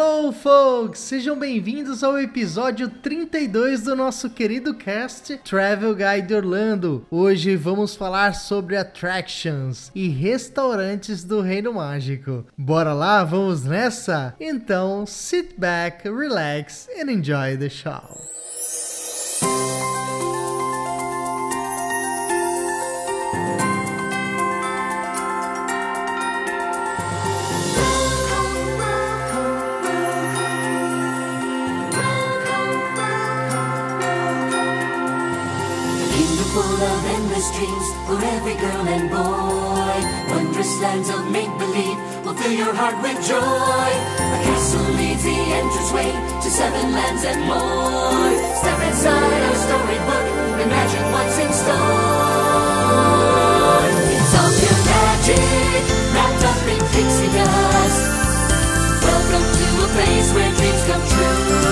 Hello, folks! Sejam bem-vindos ao episódio 32 do nosso querido cast Travel Guide Orlando. Hoje vamos falar sobre attractions e restaurantes do Reino Mágico. Bora lá, vamos nessa? Então, sit back, relax and enjoy the show. Endless dreams for every girl and boy. Wondrous lands of make believe will fill your heart with joy. A castle leads the entranceway to seven lands and more. Step inside our storybook, imagine what's in store. It's all pure magic, wrapped up in pixie dust. Welcome to a place where dreams come true.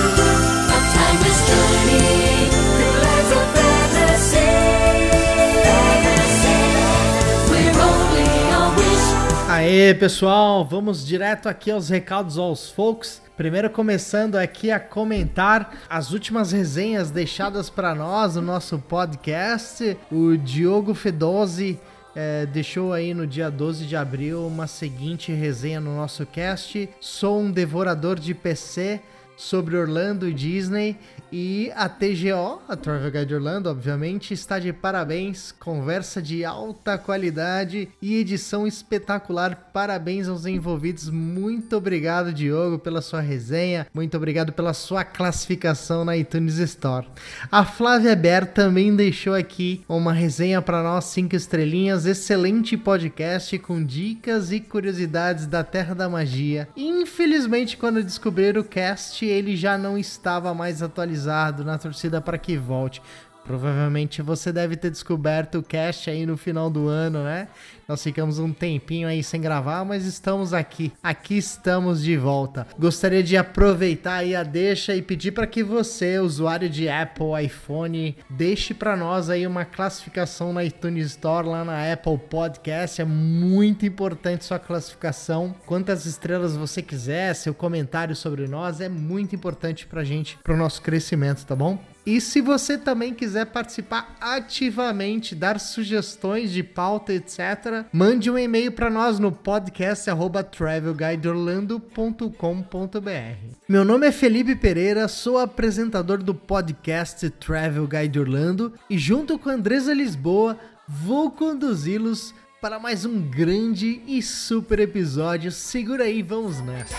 Aê, pessoal, vamos direto aqui aos recados aos folks. Primeiro começando aqui a comentar as últimas resenhas deixadas para nós no nosso podcast. O Diogo Fedose eh, deixou aí no dia 12 de abril uma seguinte resenha no nosso cast. Sou um devorador de PC sobre Orlando e Disney e a TGO, a Travel Guide Orlando, obviamente, está de parabéns, conversa de alta qualidade e edição espetacular. Parabéns aos envolvidos. Muito obrigado, Diogo, pela sua resenha. Muito obrigado pela sua classificação na iTunes Store. A Flávia Ber também deixou aqui uma resenha para nós, cinco estrelinhas. Excelente podcast com dicas e curiosidades da Terra da Magia. Infelizmente, quando descobrir o cast, ele já não estava mais atualizado na torcida para que volte. Provavelmente você deve ter descoberto o cast aí no final do ano, né? Nós ficamos um tempinho aí sem gravar, mas estamos aqui. Aqui estamos de volta. Gostaria de aproveitar aí a deixa e pedir para que você, usuário de Apple, iPhone, deixe para nós aí uma classificação na iTunes Store, lá na Apple Podcast. É muito importante sua classificação. Quantas estrelas você quiser, seu comentário sobre nós é muito importante pra gente, pro nosso crescimento, tá bom? E se você também quiser participar ativamente, dar sugestões de pauta, etc., mande um e-mail para nós no podcast travelguideorlando.com.br. Meu nome é Felipe Pereira, sou apresentador do podcast Travel Guide Orlando e junto com Andresa Lisboa vou conduzi-los para mais um grande e super episódio. Segura aí, vamos nessa.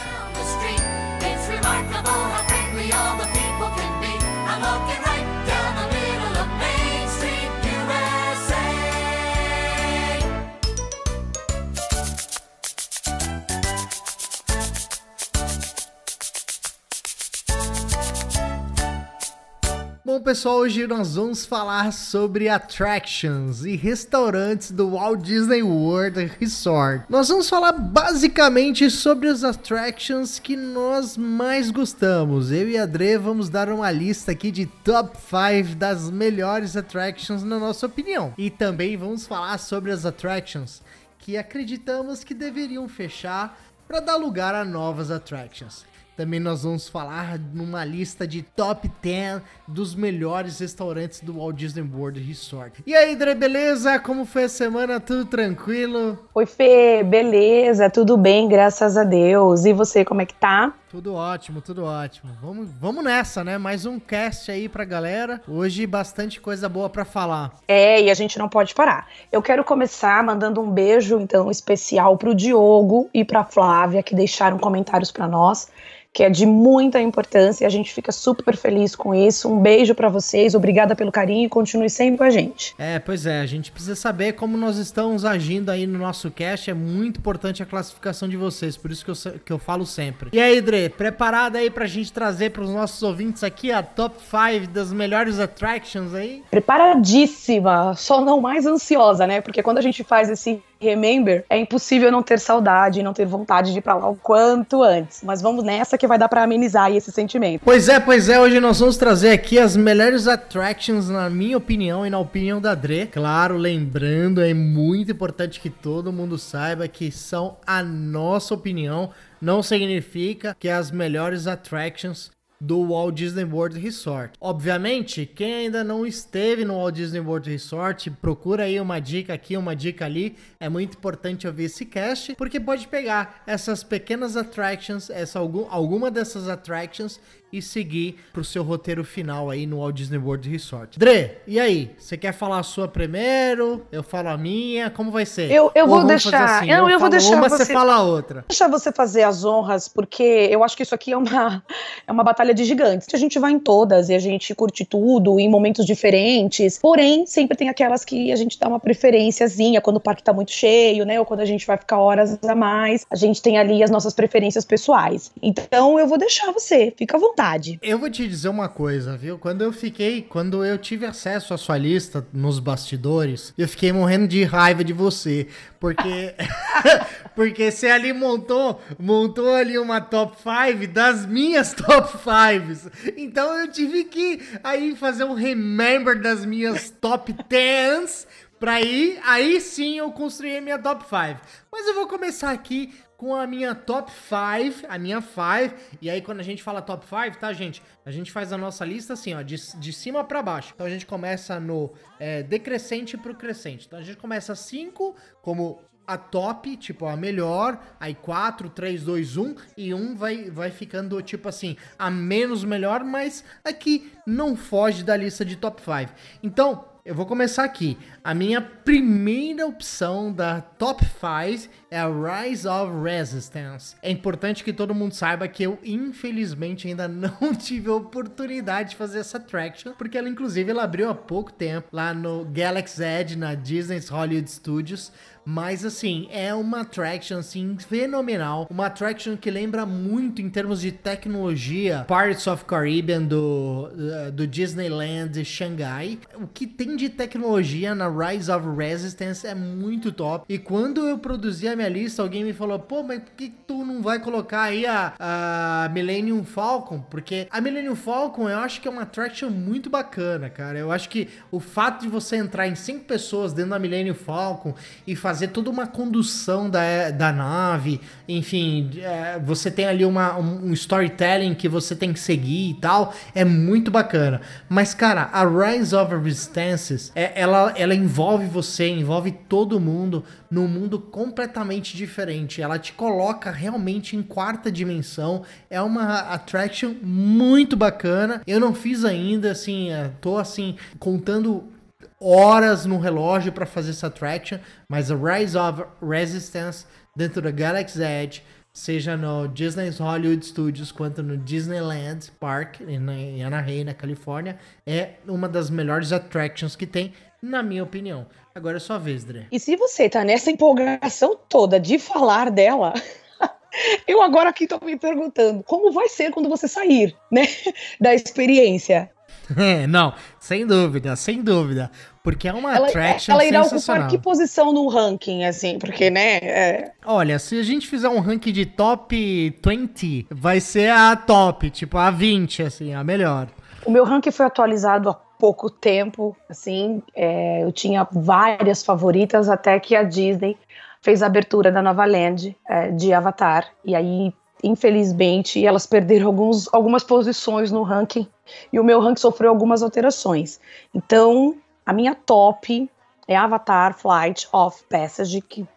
Bom, pessoal, hoje nós vamos falar sobre attractions e restaurantes do Walt Disney World Resort. Nós vamos falar basicamente sobre as attractions que nós mais gostamos. Eu e a Dre vamos dar uma lista aqui de top 5 das melhores attractions na nossa opinião. E também vamos falar sobre as attractions que acreditamos que deveriam fechar para dar lugar a novas attractions. Também nós vamos falar numa lista de top 10 dos melhores restaurantes do Walt Disney World Resort. E aí, Dre, beleza? Como foi a semana? Tudo tranquilo? Oi, Fê, beleza? Tudo bem, graças a Deus. E você, como é que tá? Tudo ótimo, tudo ótimo. Vamos, vamos nessa, né? Mais um cast aí pra galera. Hoje bastante coisa boa pra falar. É, e a gente não pode parar. Eu quero começar mandando um beijo, então, especial pro Diogo e pra Flávia, que deixaram comentários pra nós. Que é de muita importância e a gente fica super feliz com isso. Um beijo para vocês, obrigada pelo carinho e continue sempre com a gente. É, pois é, a gente precisa saber como nós estamos agindo aí no nosso cast, é muito importante a classificação de vocês, por isso que eu, que eu falo sempre. E aí, Dre, preparada aí pra gente trazer pros nossos ouvintes aqui a top 5 das melhores attractions aí? Preparadíssima, só não mais ansiosa, né? Porque quando a gente faz esse Remember, é impossível não ter saudade, não ter vontade de ir pra lá o quanto antes. Mas vamos nessa que vai dar para amenizar esse sentimento. Pois é, pois é, hoje nós vamos trazer aqui as melhores attractions, na minha opinião e na opinião da Dre. Claro, lembrando, é muito importante que todo mundo saiba que são a nossa opinião, não significa que é as melhores attractions do Walt Disney World Resort. Obviamente, quem ainda não esteve no Walt Disney World Resort, procura aí uma dica aqui, uma dica ali. É muito importante ouvir esse cast, porque pode pegar essas pequenas attractions, essa algum, alguma dessas attractions e seguir pro seu roteiro final aí no Walt Disney World Resort. Dre, e aí? Você quer falar a sua primeiro? Eu falo a minha? Como vai ser? Eu, eu vou deixar. Assim, não, eu, eu vou deixar uma, você... você fala a outra. Deixar você fazer as honras, porque eu acho que isso aqui é uma, é uma batalha de gigantes. A gente vai em todas e a gente curte tudo em momentos diferentes. Porém, sempre tem aquelas que a gente dá uma preferenciazinha quando o parque tá muito cheio, né? Ou quando a gente vai ficar horas a mais. A gente tem ali as nossas preferências pessoais. Então eu vou deixar você. Fica à vontade vontade. Eu vou te dizer uma coisa, viu? Quando eu fiquei, quando eu tive acesso à sua lista nos bastidores, eu fiquei morrendo de raiva de você, porque porque você ali montou, montou ali uma top 5 das minhas top 5. Então eu tive que aí fazer um remember das minhas top 10 Pra ir, aí sim eu construí a minha top 5. Mas eu vou começar aqui com a minha top 5, a minha 5. E aí, quando a gente fala top 5, tá, gente? A gente faz a nossa lista assim, ó, de, de cima para baixo. Então a gente começa no é, decrescente pro crescente. Então a gente começa 5 como a top, tipo, a melhor, aí 4, 3, 2, 1, e 1 vai, vai ficando, tipo assim, a menos melhor, mas aqui não foge da lista de top 5. Então, eu vou começar aqui. A minha primeira opção da top 5 é a Rise of Resistance. É importante que todo mundo saiba que eu, infelizmente, ainda não tive a oportunidade de fazer essa attraction, porque ela, inclusive, ela abriu há pouco tempo lá no Galaxy Edge, na Disney's Hollywood Studios. Mas assim, é uma attraction assim fenomenal, uma attraction que lembra muito em termos de tecnologia Pirates of Caribbean do, do Disneyland Xangai. O que tem de tecnologia na Rise of Resistance é muito top. E quando eu produzi a minha lista, alguém me falou: "Pô, mas por que tu não vai colocar aí a, a Millennium Falcon?" Porque a Millennium Falcon eu acho que é uma attraction muito bacana, cara. Eu acho que o fato de você entrar em cinco pessoas dentro da Millennium Falcon e fazer fazer toda uma condução da, da nave, enfim, é, você tem ali uma, um storytelling que você tem que seguir e tal, é muito bacana. Mas, cara, a Rise of Resistance, é, ela, ela envolve você, envolve todo mundo num mundo completamente diferente. Ela te coloca realmente em quarta dimensão. É uma attraction muito bacana. Eu não fiz ainda, assim, é, tô assim, contando horas no relógio para fazer essa attraction, mas a Rise of Resistance dentro da Galaxy Edge, seja no Disney's Hollywood Studios quanto no Disneyland Park em Anaheim, na Califórnia, é uma das melhores attractions que tem, na minha opinião. Agora é sua vez, Dre. E se você tá nessa empolgação toda de falar dela, eu agora aqui tô me perguntando, como vai ser quando você sair, né, da experiência? É, não, sem dúvida, sem dúvida. Porque é uma ela, attraction Ela irá ocupar que posição no ranking, assim, porque, né? É... Olha, se a gente fizer um ranking de top 20, vai ser a top, tipo a 20, assim, a melhor. O meu ranking foi atualizado há pouco tempo, assim, é, eu tinha várias favoritas até que a Disney fez a abertura da nova land é, de Avatar, e aí infelizmente, elas perderam alguns, algumas posições no ranking e o meu ranking sofreu algumas alterações. Então, a minha top é Avatar Flight of Passage, que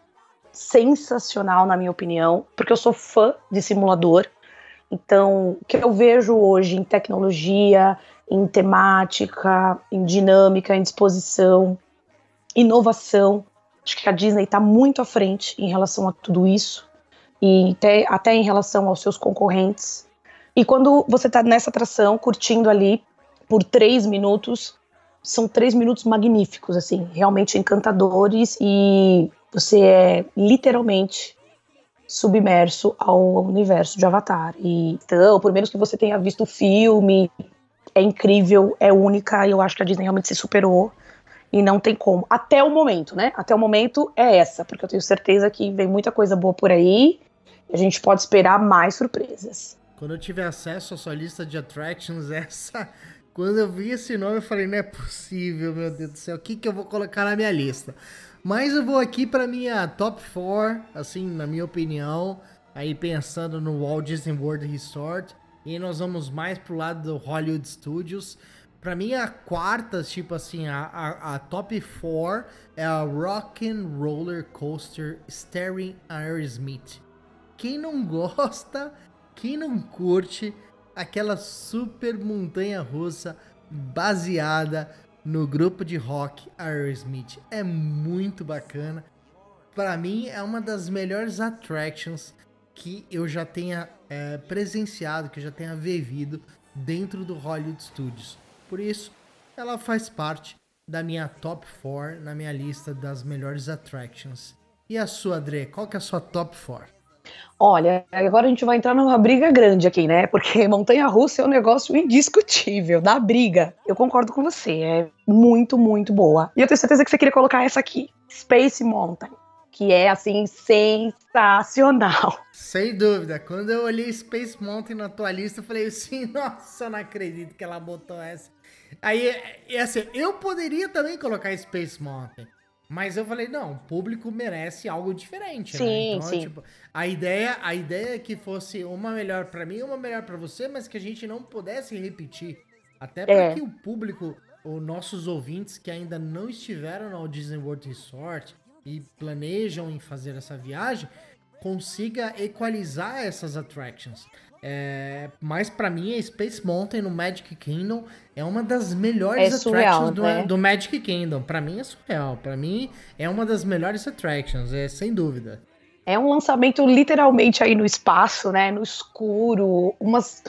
sensacional na minha opinião, porque eu sou fã de simulador. Então, o que eu vejo hoje em tecnologia, em temática, em dinâmica, em disposição, inovação, acho que a Disney está muito à frente em relação a tudo isso e até, até em relação aos seus concorrentes. E quando você tá nessa atração, curtindo ali por três minutos, são três minutos magníficos, assim, realmente encantadores e você é literalmente submerso ao universo de Avatar. E então, por menos que você tenha visto o filme, é incrível, é única, e eu acho que a Disney realmente se superou. E não tem como. Até o momento, né? Até o momento é essa, porque eu tenho certeza que vem muita coisa boa por aí. A gente pode esperar mais surpresas. Quando eu tiver acesso à sua lista de attractions, essa. Quando eu vi esse nome, eu falei, não é possível, meu Deus do céu, o que, que eu vou colocar na minha lista? Mas eu vou aqui para minha top 4, assim, na minha opinião, aí pensando no Walt Disney World Resort. E nós vamos mais pro lado do Hollywood Studios. Pra mim, a quarta, tipo assim, a, a, a top 4 é a Rock and Roller Coaster Starring Aerosmith. Quem não gosta, quem não curte aquela super montanha russa baseada no grupo de rock Aerosmith. É muito bacana. Para mim, é uma das melhores attractions que eu já tenha é, presenciado, que eu já tenha vivido dentro do Hollywood Studios. Por isso, ela faz parte da minha top 4 na minha lista das melhores attractions. E a sua, André? Qual que é a sua top 4? Olha, agora a gente vai entrar numa briga grande aqui, né? Porque montanha russa é um negócio indiscutível, da briga. Eu concordo com você, é muito, muito boa. E eu tenho certeza que você queria colocar essa aqui, Space Mountain, que é assim sensacional. Sem dúvida. Quando eu olhei Space Mountain na tua lista, eu falei assim: "Nossa, eu não acredito que ela botou essa". Aí, e assim, eu poderia também colocar Space Mountain. Mas eu falei, não, o público merece algo diferente, sim, né? Então, sim. tipo, a ideia, a ideia é que fosse uma melhor para mim, uma melhor para você, mas que a gente não pudesse repetir. Até para É. que o público, os nossos ouvintes que ainda não estiveram no Disney World Resort e planejam em fazer essa viagem, consiga equalizar essas attractions. É, mas para mim, a Space Mountain no Magic Kingdom é uma das melhores É surreal, attractions do, né? do Magic Kingdom. Para mim é surreal. Para mim é uma das melhores attractions, é sem dúvida. É um lançamento literalmente aí no espaço, né? No escuro, umas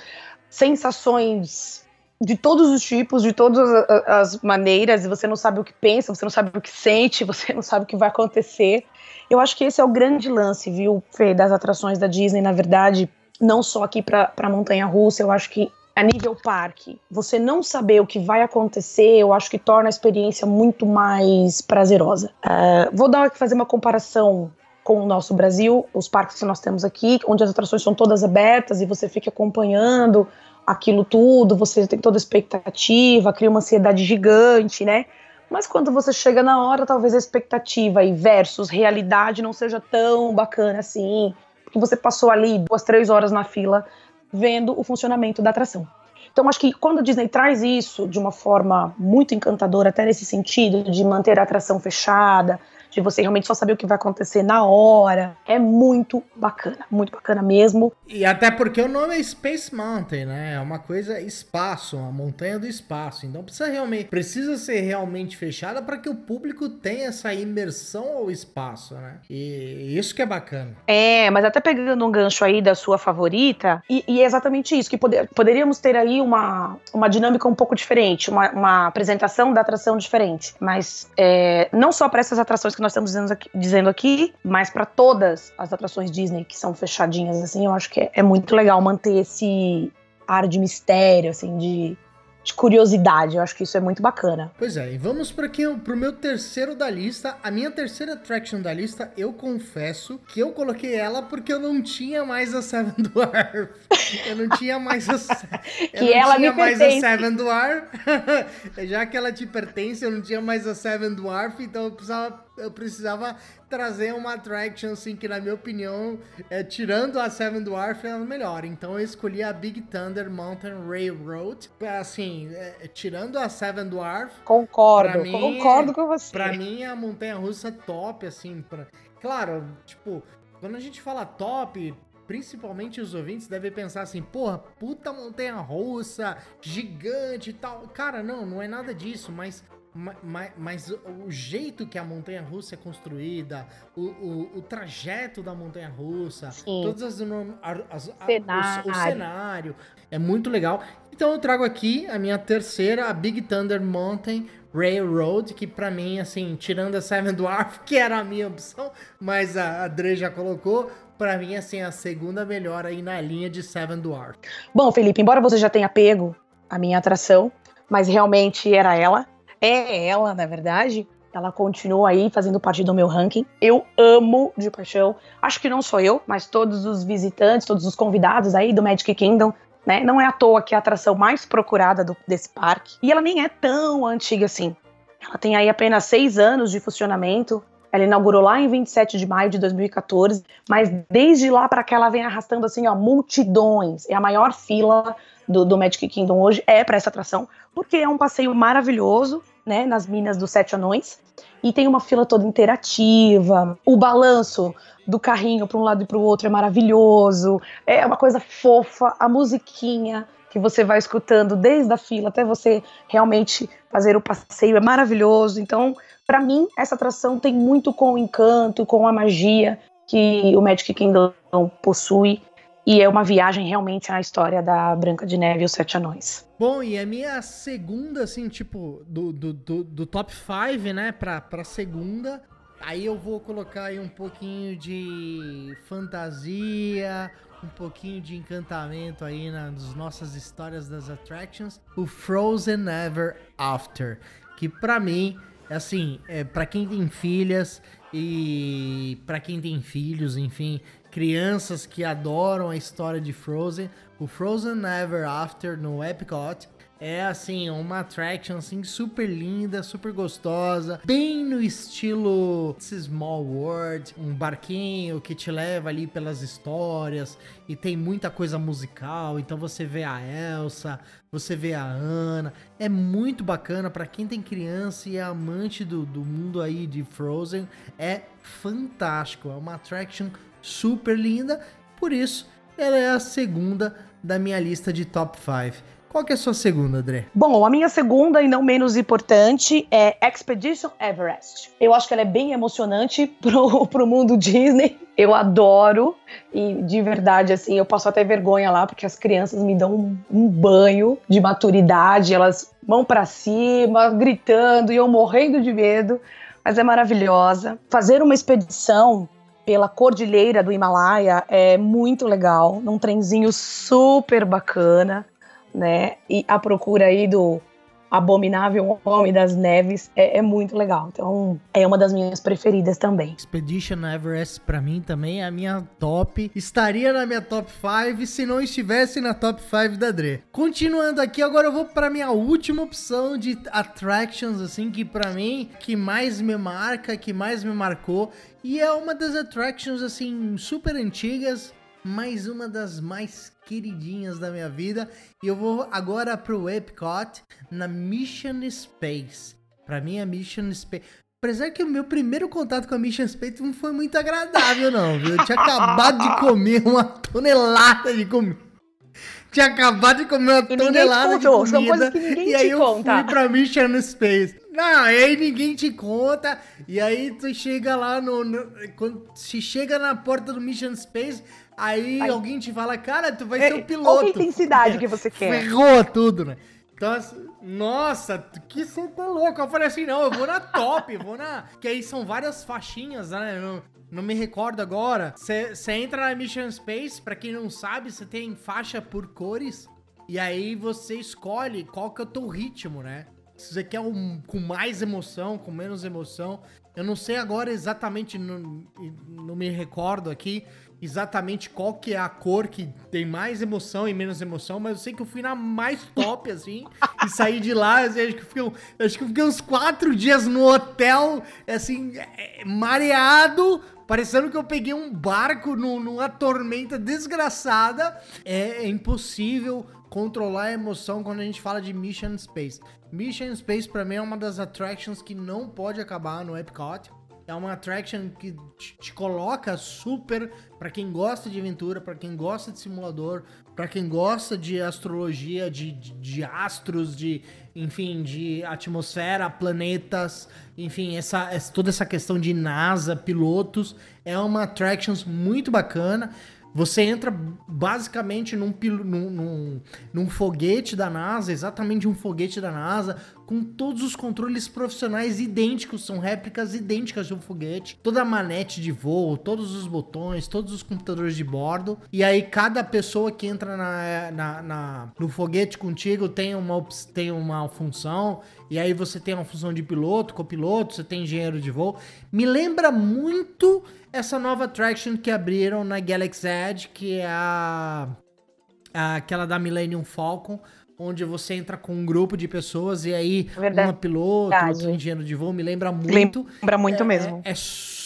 sensações de todos os tipos, de todas as maneiras, e você não sabe o que pensa, você não sabe o que sente, você não sabe o que vai acontecer. Eu acho que esse é o grande lance, viu, Fê, das atrações da Disney, na verdade, não só aqui para pra Montanha Russa, eu acho que a nível parque, você não saber o que vai acontecer, eu acho que torna a experiência muito mais prazerosa. Ah, vou dar fazer uma comparação com o nosso Brasil, os parques que nós temos aqui, onde as atrações são todas abertas e você fica acompanhando aquilo tudo, você tem toda a expectativa, cria uma ansiedade gigante, né? Mas quando você chega na hora, talvez a expectativa e versus realidade não seja tão bacana assim, porque você passou ali duas, três horas na fila vendo o funcionamento da atração. Então, acho que quando a Disney traz isso de uma forma muito encantadora, até nesse sentido de manter a atração fechada, de você realmente só saber o que vai acontecer na hora, é muito bacana, muito bacana mesmo. E até porque o nome é Space Mountain, né? É uma coisa espaço, uma montanha do espaço. Então precisa realmente precisa ser realmente fechada para que o público tenha essa imersão ao espaço, né? E isso que é bacana. É, mas até pegando um gancho aí da sua favorita, e, e é exatamente isso, que poder- poderíamos ter aí uma, uma dinâmica um pouco diferente, uma, uma apresentação da atração diferente. Mas é, não só para essas atrações que nós estamos dizendo aqui, dizendo aqui mas para todas as atrações Disney que são fechadinhas, assim, eu acho que é, é muito legal manter esse ar de mistério, assim, de, de curiosidade. Eu acho que isso é muito bacana. Pois é, e vamos para pro meu terceiro da lista. A minha terceira attraction da lista, eu confesso que eu coloquei ela porque eu não tinha mais a Seven Dwarf. Eu não tinha mais a eu Que não ela tinha me mais pertence. a Seven Dwarf. Já que ela te pertence, eu não tinha mais a Seven Dwarf, então eu precisava, eu precisava trazer uma attraction assim que na minha opinião, é, tirando a Seven Dwarf, é a melhor. Então eu escolhi a Big Thunder Mountain Railroad. Assim, é, tirando a Seven Dwarf, Concordo, mim, concordo com você. Pra mim, a montanha russa top, assim. Pra... Claro, tipo, quando a gente fala top, principalmente os ouvintes devem pensar assim, porra, puta montanha russa, gigante e tal. Cara, não, não é nada disso, mas mas, mas o jeito que a montanha russa é construída, o, o, o trajeto da montanha russa, todas as, as, as cenário. O, o, cenário é muito legal. Então eu trago aqui a minha terceira, a Big Thunder Mountain Railroad, que para mim, assim, tirando a Seven Dwarf, que era a minha opção, mas a, a Dre já colocou, para mim, assim, a segunda melhor aí na linha de Seven Dwarf. Bom, Felipe, embora você já tenha pego a minha atração, mas realmente era ela, é ela, na verdade, ela continua aí fazendo parte do meu ranking. Eu amo de paixão. Acho que não sou eu, mas todos os visitantes, todos os convidados aí do Magic Kingdom né? Não é à toa que é a atração mais procurada do, desse parque. E ela nem é tão antiga assim. Ela tem aí apenas seis anos de funcionamento. Ela inaugurou lá em 27 de maio de 2014, mas desde lá para cá ela vem arrastando assim, ó, multidões. É a maior fila do, do Magic Kingdom hoje é para essa atração, porque é um passeio maravilhoso, né, nas minas dos Sete Anões. E tem uma fila toda interativa. O balanço do carrinho para um lado e para o outro é maravilhoso. É uma coisa fofa, a musiquinha que você vai escutando desde a fila até você realmente fazer o passeio é maravilhoso. Então, para mim, essa atração tem muito com o encanto, com a magia que o Magic Kingdom possui. E é uma viagem realmente à história da Branca de Neve e os Sete Anões. Bom, e a minha segunda, assim, tipo, do, do, do, do top 5, né, pra, pra segunda, Aí eu vou colocar aí um pouquinho de fantasia, um pouquinho de encantamento aí nas nossas histórias das attractions, o Frozen Ever After, que para mim, assim, é para quem tem filhas e para quem tem filhos, enfim, crianças que adoram a história de Frozen, o Frozen Ever After no Epcot é assim, uma attraction assim super linda, super gostosa, bem no estilo Small World, um barquinho que te leva ali pelas histórias e tem muita coisa musical, então você vê a Elsa, você vê a Ana, é muito bacana para quem tem criança e é amante do, do mundo aí de Frozen, é fantástico, é uma attraction super linda, por isso ela é a segunda da minha lista de top 5. Qual que é a sua segunda, André? Bom, a minha segunda e não menos importante é Expedition Everest. Eu acho que ela é bem emocionante pro, pro mundo Disney. Eu adoro e de verdade, assim, eu passo até vergonha lá porque as crianças me dão um, um banho de maturidade, elas vão para cima, gritando e eu morrendo de medo, mas é maravilhosa. Fazer uma expedição pela cordilheira do Himalaia é muito legal, num trenzinho super bacana né? E a procura aí do Abominável Homem das Neves é, é, muito legal. Então, é uma das minhas preferidas também. Expedition Everest, para mim, também é a minha top. Estaria na minha top 5 se não estivesse na top 5 da Dre. Continuando aqui, agora eu vou para minha última opção de attractions, assim, que para mim, que mais me marca, que mais me marcou. E é uma das attractions, assim, super antigas, mais uma das mais queridinhas da minha vida. E eu vou agora pro Epcot na Mission Space. Pra mim, a Mission Space. Apesar que o meu primeiro contato com a Mission Space não foi muito agradável, não, viu? Eu tinha acabado de comer uma tonelada de comida. Tinha acabado de comer uma tonelada de comida. e aí eu conta. fui pra Mission Space. Não, aí ninguém te conta. E aí tu chega lá no. no quando se chega na porta do Mission Space, Aí, alguém te fala, cara, tu vai é, ser o piloto. Qual a intensidade que você quer? Ferrou tudo, né? Então, assim, nossa, que você tá louco. Eu falei assim, não, eu vou na top, vou na... Que aí são várias faixinhas, né? Não, não me recordo agora. Você entra na Mission Space, pra quem não sabe, você tem faixa por cores. E aí você escolhe qual que é o teu ritmo, né? Se você quer um com mais emoção, com menos emoção. Eu não sei agora exatamente, não, não me recordo aqui exatamente qual que é a cor que tem mais emoção e menos emoção, mas eu sei que eu fui na mais top, assim, e saí de lá, assim, acho, que fiquei, acho que eu fiquei uns quatro dias no hotel, assim, é, mareado, parecendo que eu peguei um barco no, numa tormenta desgraçada. É, é impossível controlar a emoção quando a gente fala de Mission Space. Mission Space, para mim, é uma das attractions que não pode acabar no Epcot É uma attraction que te, coloca super para quem gosta de aventura, para quem gosta de simulador, para quem gosta de astrologia, de, de, de, astros, de enfim, de atmosfera, planetas, enfim, essa, essa toda essa questão de NASA, pilotos, é uma attraction muito bacana. Você entra basicamente num, num, num, num, foguete da NASA, exatamente um foguete da NASA, com todos os controles profissionais idênticos, são réplicas idênticas de um foguete, toda a manete de voo, todos os botões, todos os computadores de bordo. E aí cada pessoa que entra na, na, na no foguete contigo tem uma, tem uma função. E aí você tem uma função de piloto, copiloto, você tem engenheiro de voo. Me lembra muito essa nova attraction que abriram na Galaxy Edge, que é a, a aquela da Millennium Falcon, onde você entra com um grupo de pessoas e aí Verdade. uma piloto, outro engenheiro de voo, me lembra muito. Lembra muito é, mesmo. É, é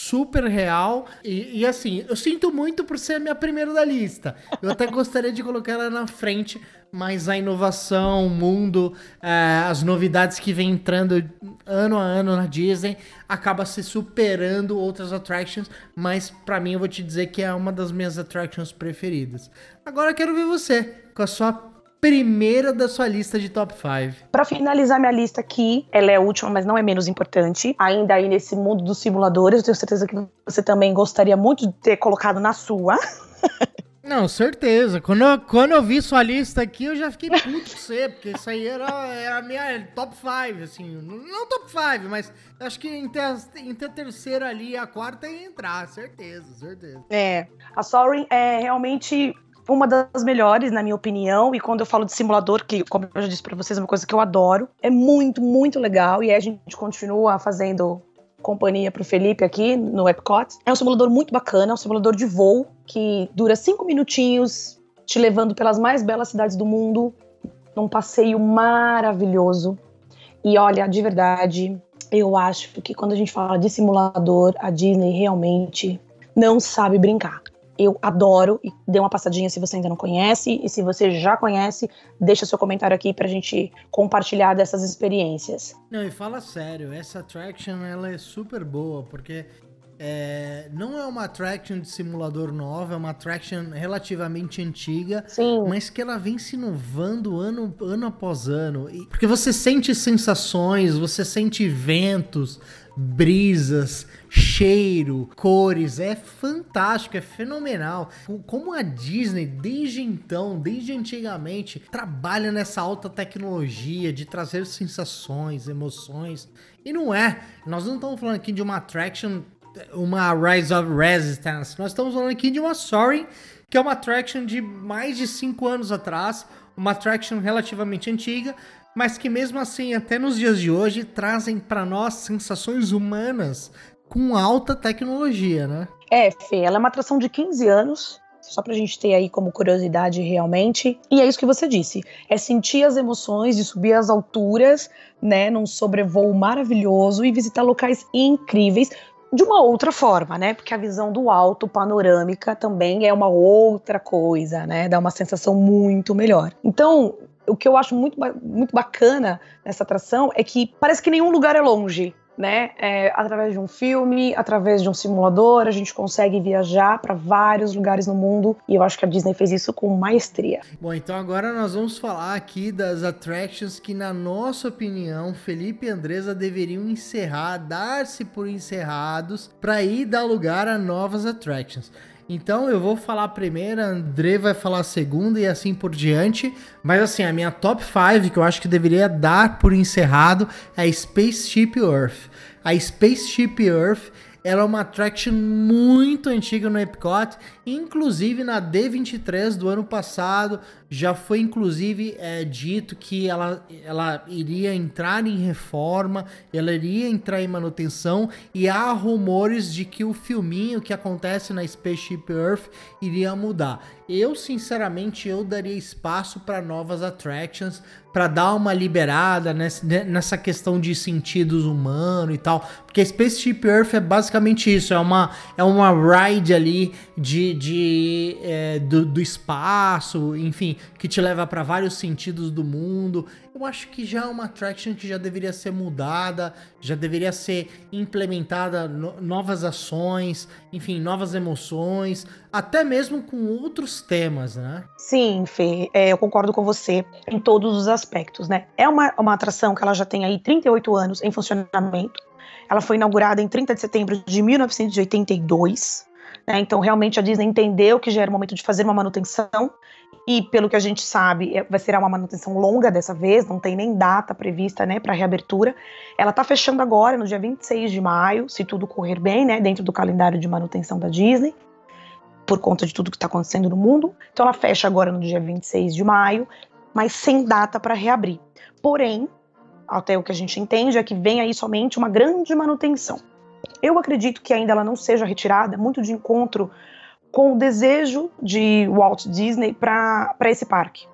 super real e, e, assim, eu sinto muito por ser a minha primeira da lista. Eu até gostaria de colocar ela na frente, mas a inovação, o mundo, é, as novidades que vem entrando ano a ano na Disney acaba se superando outras attractions, mas para mim eu vou te dizer que é uma das minhas attractions preferidas. Agora eu quero ver você com a sua primeira da sua lista de top 5. Para finalizar minha lista aqui, ela é a última, mas não é menos importante. Ainda aí nesse mundo dos simuladores, eu tenho certeza que você também gostaria muito de ter colocado na sua. Não, certeza. Quando eu, quando eu vi sua lista aqui, eu já fiquei puto com você, porque isso aí era, era a minha top 5, assim. Não top 5, mas acho que entre a, entre a terceira ali e a quarta ia entrar, certeza, certeza. É, a Soaring é realmente uma das melhores, na minha opinião. E quando eu falo de simulador, que, como eu já disse para vocês, é uma coisa que eu adoro, é muito, muito legal. E aí a gente continua fazendo companhia para o Felipe aqui no Epcot. É um simulador muito bacana, é um simulador de voo que dura cinco minutinhos, te levando pelas mais belas cidades do mundo, num passeio maravilhoso. E olha, de verdade, eu acho que quando a gente fala de simulador, a Disney realmente não sabe brincar eu adoro e dê uma passadinha se você ainda não conhece e se você já conhece, deixa seu comentário aqui pra gente compartilhar dessas experiências. Não, e fala sério, essa attraction ela é super boa porque é, não é uma attraction de simulador nova, é uma attraction relativamente antiga, Sim. mas que ela vem se inovando ano, ano após ano. E, porque você sente sensações, você sente ventos, brisas, cheiro, cores, é fantástico, é fenomenal. Como a Disney, desde então, desde antigamente, trabalha nessa alta tecnologia de trazer sensações, emoções. E não é, nós não estamos falando aqui de uma attraction, uma Rise of Resistance, nós estamos falando aqui de uma Soaring, que é uma attraction de mais de 5 anos atrás, uma attraction relativamente antiga, mas que mesmo assim, até nos dias de hoje, trazem para nós sensações humanas com alta tecnologia, né? É, Fê, ela é uma atração de 15 anos, só pra gente ter aí como curiosidade realmente. E é isso que você disse, é sentir as emoções de subir as alturas, né, num sobrevoo maravilhoso e visitar locais incríveis de uma outra forma, né? Porque a visão do alto panorâmica também é uma outra coisa, né? Dá uma sensação muito melhor. Então, o que eu acho muito, muito bacana nessa atração é que parece que nenhum lugar é longe. Né? É, através de um filme, através de um simulador, a gente consegue viajar para vários lugares no mundo e eu acho que a Disney fez isso com maestria. Bom, então agora nós vamos falar aqui das attractions que, na nossa opinião, Felipe e Andresa deveriam encerrar, dar-se por encerrados para ir dar lugar a novas attractions. Então eu vou falar a primeira, André vai falar a segunda e assim por diante. Mas assim, a minha top 5 que eu acho que deveria dar por encerrado é Spaceship Earth. A Spaceship Earth ela é uma attraction muito antiga no Epcot, inclusive na D23 do ano passado já foi inclusive é, dito que ela, ela iria entrar em reforma, ela iria entrar em manutenção e há rumores de que o filminho que acontece na Spaceship Earth iria mudar. Eu sinceramente eu daria espaço para novas attractions, para dar uma liberada nessa, nessa questão de sentidos humanos e tal, porque Spaceship Earth é basicamente isso, é uma é uma ride ali de, de é, do, do espaço, enfim, que te leva para vários sentidos do mundo. Eu acho que já é uma attraction que já deveria ser mudada, já deveria ser implementada no, novas ações, enfim, novas emoções, até mesmo com outros temas, né? Sim, Fê, é, eu concordo com você em todos os aspectos, né? É uma, uma atração que ela já tem aí 38 anos em funcionamento. Ela foi inaugurada em 30 de setembro de 1982. Né? Então, realmente, a Disney entendeu que já era o momento de fazer uma manutenção. E, pelo que a gente sabe, é, vai ser uma manutenção longa dessa vez, não tem nem data prevista né, para reabertura. Ela está fechando agora, no dia 26 de maio, se tudo correr bem, né, dentro do calendário de manutenção da Disney, por conta de tudo que está acontecendo no mundo. Então, ela fecha agora no dia 26 de maio, mas sem data para reabrir. Porém, até o que a gente entende é que vem aí somente uma grande manutenção. Eu acredito que ainda ela não seja retirada, muito de encontro com o desejo de Walt Disney para esse parque.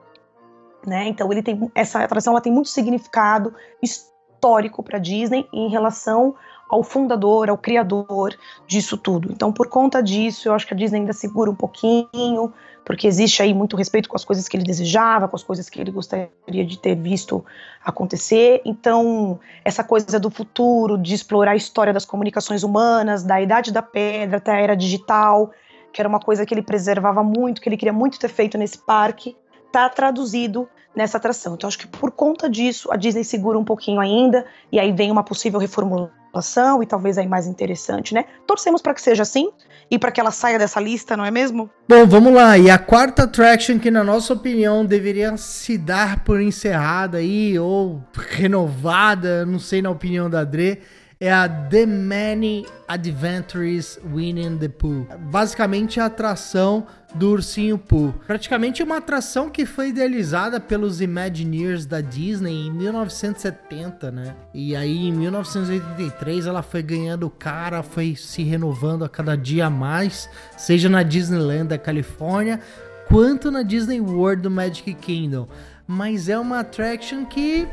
Né? Então ele tem essa atração ela tem muito significado histórico para Disney em relação ao fundador, ao criador disso tudo. Então por conta disso, eu acho que a Disney ainda segura um pouquinho, porque existe aí muito respeito com as coisas que ele desejava, com as coisas que ele gostaria de ter visto acontecer. Então, essa coisa do futuro, de explorar a história das comunicações humanas, da idade da pedra até a era digital, que era uma coisa que ele preservava muito, que ele queria muito ter feito nesse parque, está traduzido nessa atração. Então, acho que por conta disso, a Disney segura um pouquinho ainda, e aí vem uma possível reformulação e talvez aí mais interessante, né? Torcemos para que seja assim e para que ela saia dessa lista, não é mesmo? Bom, vamos lá. E a quarta attraction que na nossa opinião deveria se dar por encerrada aí ou renovada, não sei na opinião da Dre, é a The Many Adventures Winning the Pooh. Basicamente a atração do Ursinho Pooh. Praticamente uma atração que foi idealizada pelos Imagineers da Disney em 1970, né? E aí em 1983 ela foi ganhando cara, foi se renovando a cada dia mais, seja na Disneyland da Califórnia, quanto na Disney World do Magic Kingdom. Mas é uma attraction que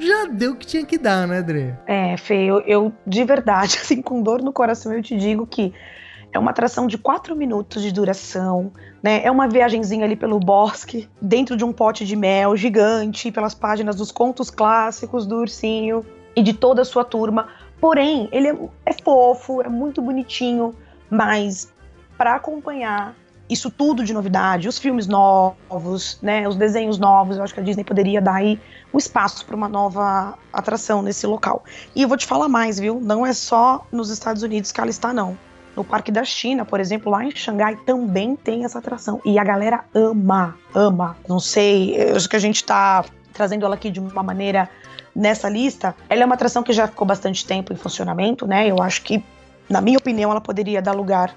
já deu o que tinha que dar, né, Dre? É, Fê, eu, eu de verdade, assim, com dor no coração, eu te digo que é uma atração de quatro minutos de duração, né? É uma viagenzinha ali pelo bosque, dentro de um pote de mel gigante, pelas páginas dos contos clássicos do ursinho e de toda a sua turma. Porém, ele é, é fofo, é muito bonitinho, mas para acompanhar isso tudo de novidade, os filmes novos, né, os desenhos novos, eu acho que a Disney poderia dar aí um espaço para uma nova atração nesse local. E eu vou te falar mais, viu? Não é só nos Estados Unidos que ela está, não. No Parque da China, por exemplo, lá em Xangai também tem essa atração. E a galera ama, ama. Não sei, eu acho que a gente está trazendo ela aqui de uma maneira nessa lista. Ela é uma atração que já ficou bastante tempo em funcionamento, né? Eu acho que, na minha opinião, ela poderia dar lugar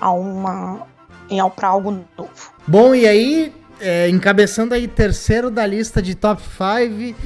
a uma para algo novo. Bom, e aí, é, encabeçando aí terceiro da lista de top 5,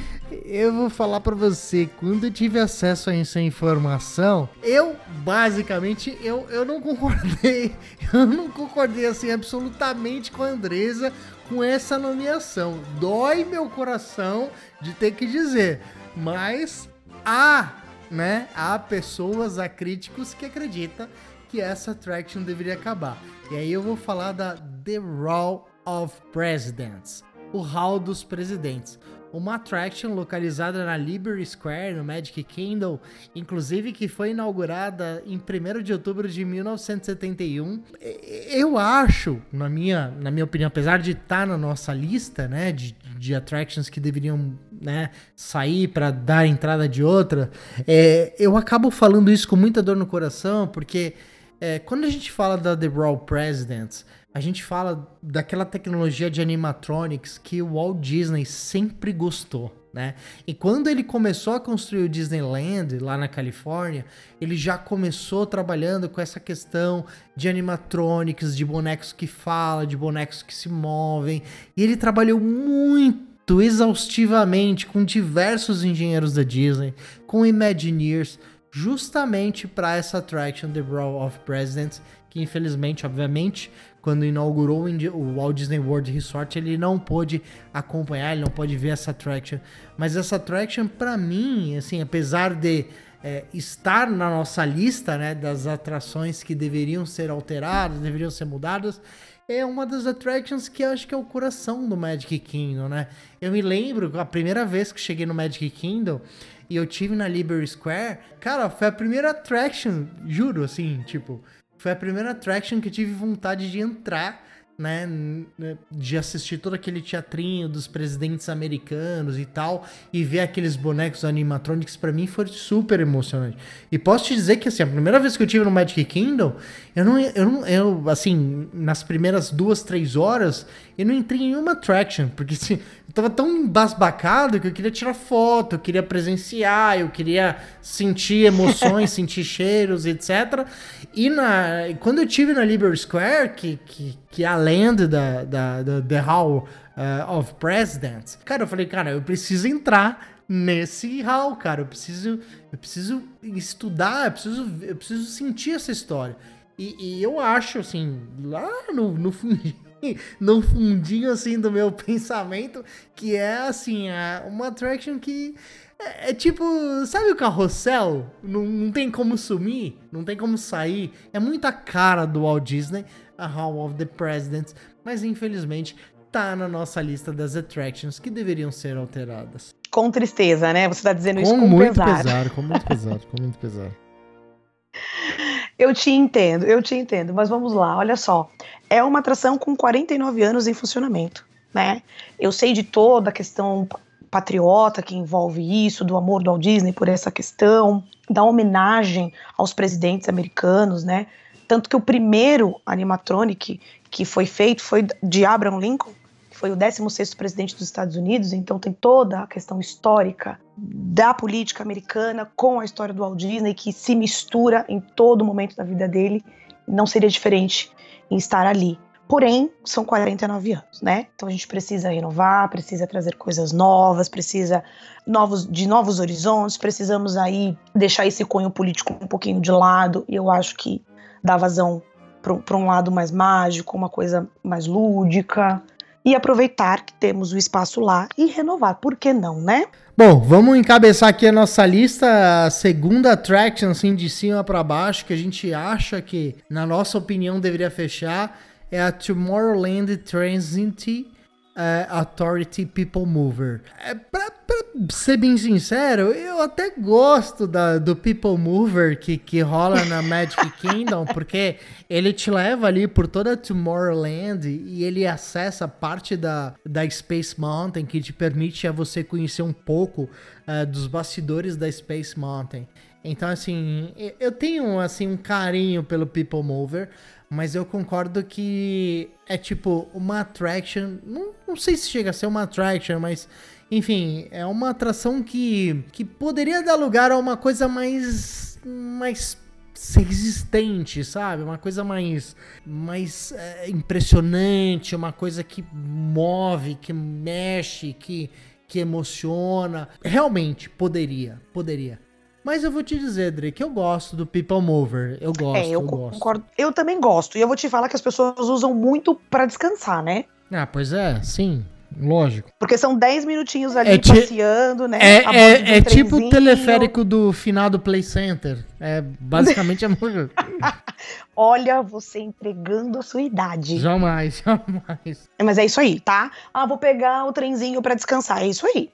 eu vou falar para você, quando eu tive acesso a essa informação, eu basicamente eu, eu não concordei, eu não concordei assim absolutamente com a Andresa com essa nomeação. Dói meu coração de ter que dizer, mas há, né, há pessoas, há críticos que acreditam que essa attraction deveria acabar. E aí eu vou falar da The Hall of Presidents, o Hall dos Presidentes. Uma attraction localizada na Liberty Square, no Magic Kingdom, inclusive que foi inaugurada em 1 de outubro de 1971. Eu acho, na minha, na minha opinião, apesar de estar tá na nossa lista, né, de, de attractions que deveriam né, sair para dar entrada de outra, é, eu acabo falando isso com muita dor no coração, porque é, quando a gente fala da The Raw Presidents, a gente fala daquela tecnologia de animatronics que o Walt Disney sempre gostou. Né? E quando ele começou a construir o Disneyland lá na Califórnia, ele já começou trabalhando com essa questão de animatronics, de bonecos que falam, de bonecos que se movem. E ele trabalhou muito exaustivamente com diversos engenheiros da Disney, com Imagineers, justamente para essa attraction The Brawl of Presidents, que infelizmente, obviamente, quando inaugurou o Walt Disney World Resort, ele não pôde acompanhar, ele não pôde ver essa attraction. Mas essa attraction, para mim, assim, apesar de é, estar na nossa lista, né, das atrações que deveriam ser alteradas, deveriam ser mudadas, é uma das attractions que eu acho que é o coração do Magic Kingdom, né? Eu me lembro, a primeira vez que cheguei no Magic Kingdom e eu tive na Liberty Square, cara, foi a primeira attraction, juro, assim, tipo, foi a primeira attraction que eu tive vontade de entrar né, de assistir todo aquele teatrinho dos presidentes americanos e tal, e ver aqueles bonecos animatronics, para mim foi super emocionante. E posso te dizer que, assim, a primeira vez que eu tive no Magic Kingdom, eu não, eu não, eu, assim, nas primeiras duas, três horas, eu não entrei em nenhuma attraction, porque, assim, eu tava tão embasbacado que eu queria tirar foto, eu queria presenciar, eu queria sentir emoções, sentir cheiros, etc. E na, quando eu tive na Liberty Square, que, que, que é a land da, da, da The Hall uh, of Presidents, cara, eu falei, cara, eu preciso entrar nesse hall, cara. Eu preciso, eu preciso estudar, eu preciso, eu preciso sentir essa história. E, e eu acho, assim, lá no, no fundinho, no fundinho, assim, do meu pensamento, que é, assim, é uma attraction que é, é, tipo, sabe o carrossel? Não, não tem como sumir, não tem como sair. É muita cara do Walt Disney, a Hall of the Presidents, mas infelizmente tá na nossa lista das attractions que deveriam ser alteradas. Com tristeza, né? Você tá dizendo isso com, com muito pesar. pesar. Com muito pesar, com muito pesar. Eu te entendo, eu te entendo, mas vamos lá, olha só. É uma atração com 49 anos em funcionamento, né? Eu sei de toda a questão patriota que envolve isso, do amor do Walt Disney por essa questão, da homenagem aos presidentes americanos, né? Tanto que o primeiro animatronic que foi feito foi de Abraham Lincoln, que foi o 16º presidente dos Estados Unidos, então tem toda a questão histórica da política americana com a história do Walt Disney que se mistura em todo momento da vida dele, não seria diferente em estar ali. Porém, são 49 anos, né? Então a gente precisa renovar, precisa trazer coisas novas, precisa novos, de novos horizontes, precisamos aí deixar esse cunho político um pouquinho de lado, e eu acho que dá vazão para um lado mais mágico, uma coisa mais lúdica, e aproveitar que temos o espaço lá e renovar, por que não, né? Bom, vamos encabeçar aqui a nossa lista, a segunda attraction, assim, de cima para baixo, que a gente acha que, na nossa opinião, deveria fechar é a Tomorrowland Transit uh, Authority People Mover. É, pra, pra, ser bem sincero, eu até gosto da, do People Mover que, que rola na Magic Kingdom, porque ele te leva ali por toda a Tomorrowland e ele acessa parte da, da Space Mountain que te permite a você conhecer um pouco uh, dos bastidores da Space Mountain. Então, assim, eu tenho assim um carinho pelo People Mover, mas eu concordo que é tipo uma attraction. Não, não sei se chega a ser uma attraction, mas enfim, é uma atração que, que poderia dar lugar a uma coisa mais. mais existente, sabe? Uma coisa mais, mais é, impressionante, uma coisa que move, que mexe, que, que emociona. Realmente, poderia, poderia. Mas eu vou te dizer, Dre, que eu gosto do People Mover. Eu gosto, é, eu, eu concordo. Gosto. Eu também gosto. E eu vou te falar que as pessoas usam muito para descansar, né? Ah, pois é, sim. Lógico. Porque são 10 minutinhos ali é passeando, né? É, é, é tipo o teleférico do final do Play Center. É basicamente a mesma Olha, você entregando a sua idade. Jamais, jamais. Mas é isso aí, tá? Ah, vou pegar o trenzinho para descansar. É isso aí.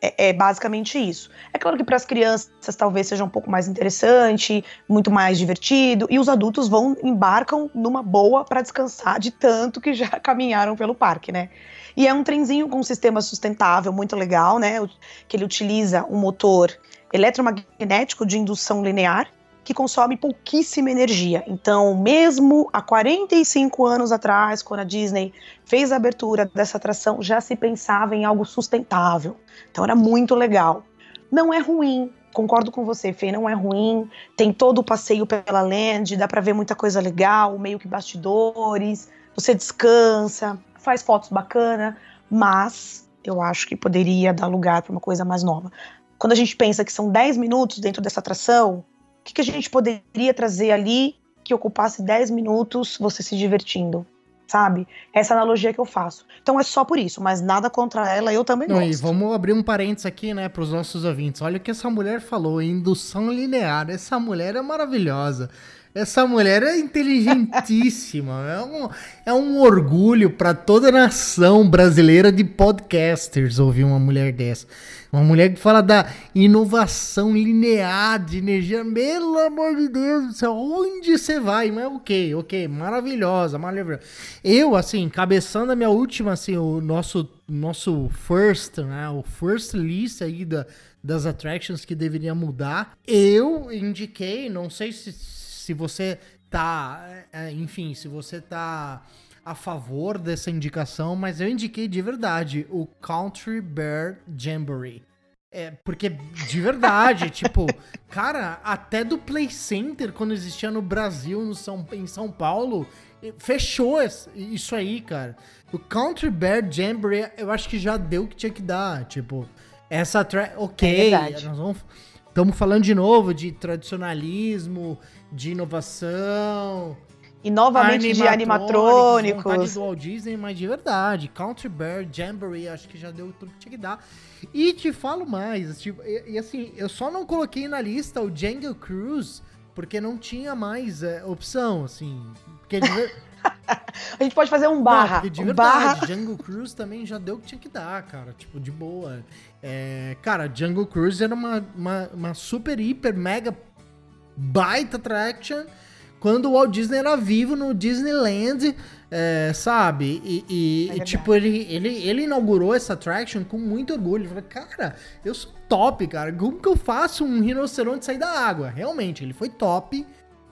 É, é, basicamente isso. É claro que para as crianças talvez seja um pouco mais interessante, muito mais divertido, e os adultos vão embarcam numa boa para descansar de tanto que já caminharam pelo parque, né? E é um trenzinho com um sistema sustentável muito legal, né? Que ele utiliza um motor eletromagnético de indução linear que consome pouquíssima energia. Então, mesmo há 45 anos atrás, quando a Disney fez a abertura dessa atração, já se pensava em algo sustentável. Então, era muito legal. Não é ruim, concordo com você, Fê, não é ruim. Tem todo o passeio pela land, dá para ver muita coisa legal, meio que bastidores. Você descansa, faz fotos bacana, mas eu acho que poderia dar lugar para uma coisa mais nova. Quando a gente pensa que são 10 minutos dentro dessa atração, que, que a gente poderia trazer ali que ocupasse 10 minutos você se divertindo? Sabe? Essa analogia que eu faço. Então é só por isso, mas nada contra ela, eu também Não, gosto. E vamos abrir um parênteses aqui, né, para os nossos ouvintes. Olha o que essa mulher falou, indução linear. Essa mulher é maravilhosa. Essa mulher é inteligentíssima. é, um, é um orgulho para toda a nação brasileira de podcasters ouvir uma mulher dessa. Uma mulher que fala da inovação linear de energia. Pelo amor de Deus do céu, onde você vai? Mas ok, ok, maravilhosa, maravilhosa. Eu, assim, cabeçando a minha última, assim, o nosso, nosso first, né? O first list aí da, das attractions que deveria mudar. Eu indiquei, não sei se, se você tá, é, enfim, se você tá a favor dessa indicação, mas eu indiquei de verdade o Country Bear Jamboree. É, porque de verdade, tipo, cara, até do Play Center, quando existia no Brasil, no São, em São Paulo, fechou isso aí, cara. O Country Bear Jamboree, eu acho que já deu o que tinha que dar. Tipo, essa. Ok, é nós vamos. Estamos falando de novo de tradicionalismo, de inovação, e novamente de animatrônicos. Vontade do Walt Disney, mas de verdade. Country Bear, Jamboree, acho que já deu tudo que tinha que dar. E te falo mais, tipo, e, e, assim, eu só não coloquei na lista o Jungle Cruise, porque não tinha mais é, opção, assim. Porque de... A gente pode fazer um barra. Não, de um verdade, barra. Jungle Cruise também já deu o que tinha que dar, cara. Tipo, de boa. É, cara, Jungle Cruise era uma, uma, uma super, hiper, mega baita attraction quando o Walt Disney era vivo no Disneyland, é, sabe? E, e, é e tipo, ele, ele, ele inaugurou essa attraction com muito orgulho. Ele falou, cara, eu sou top, cara. Como que eu faço um rinoceronte sair da água? Realmente, ele foi top.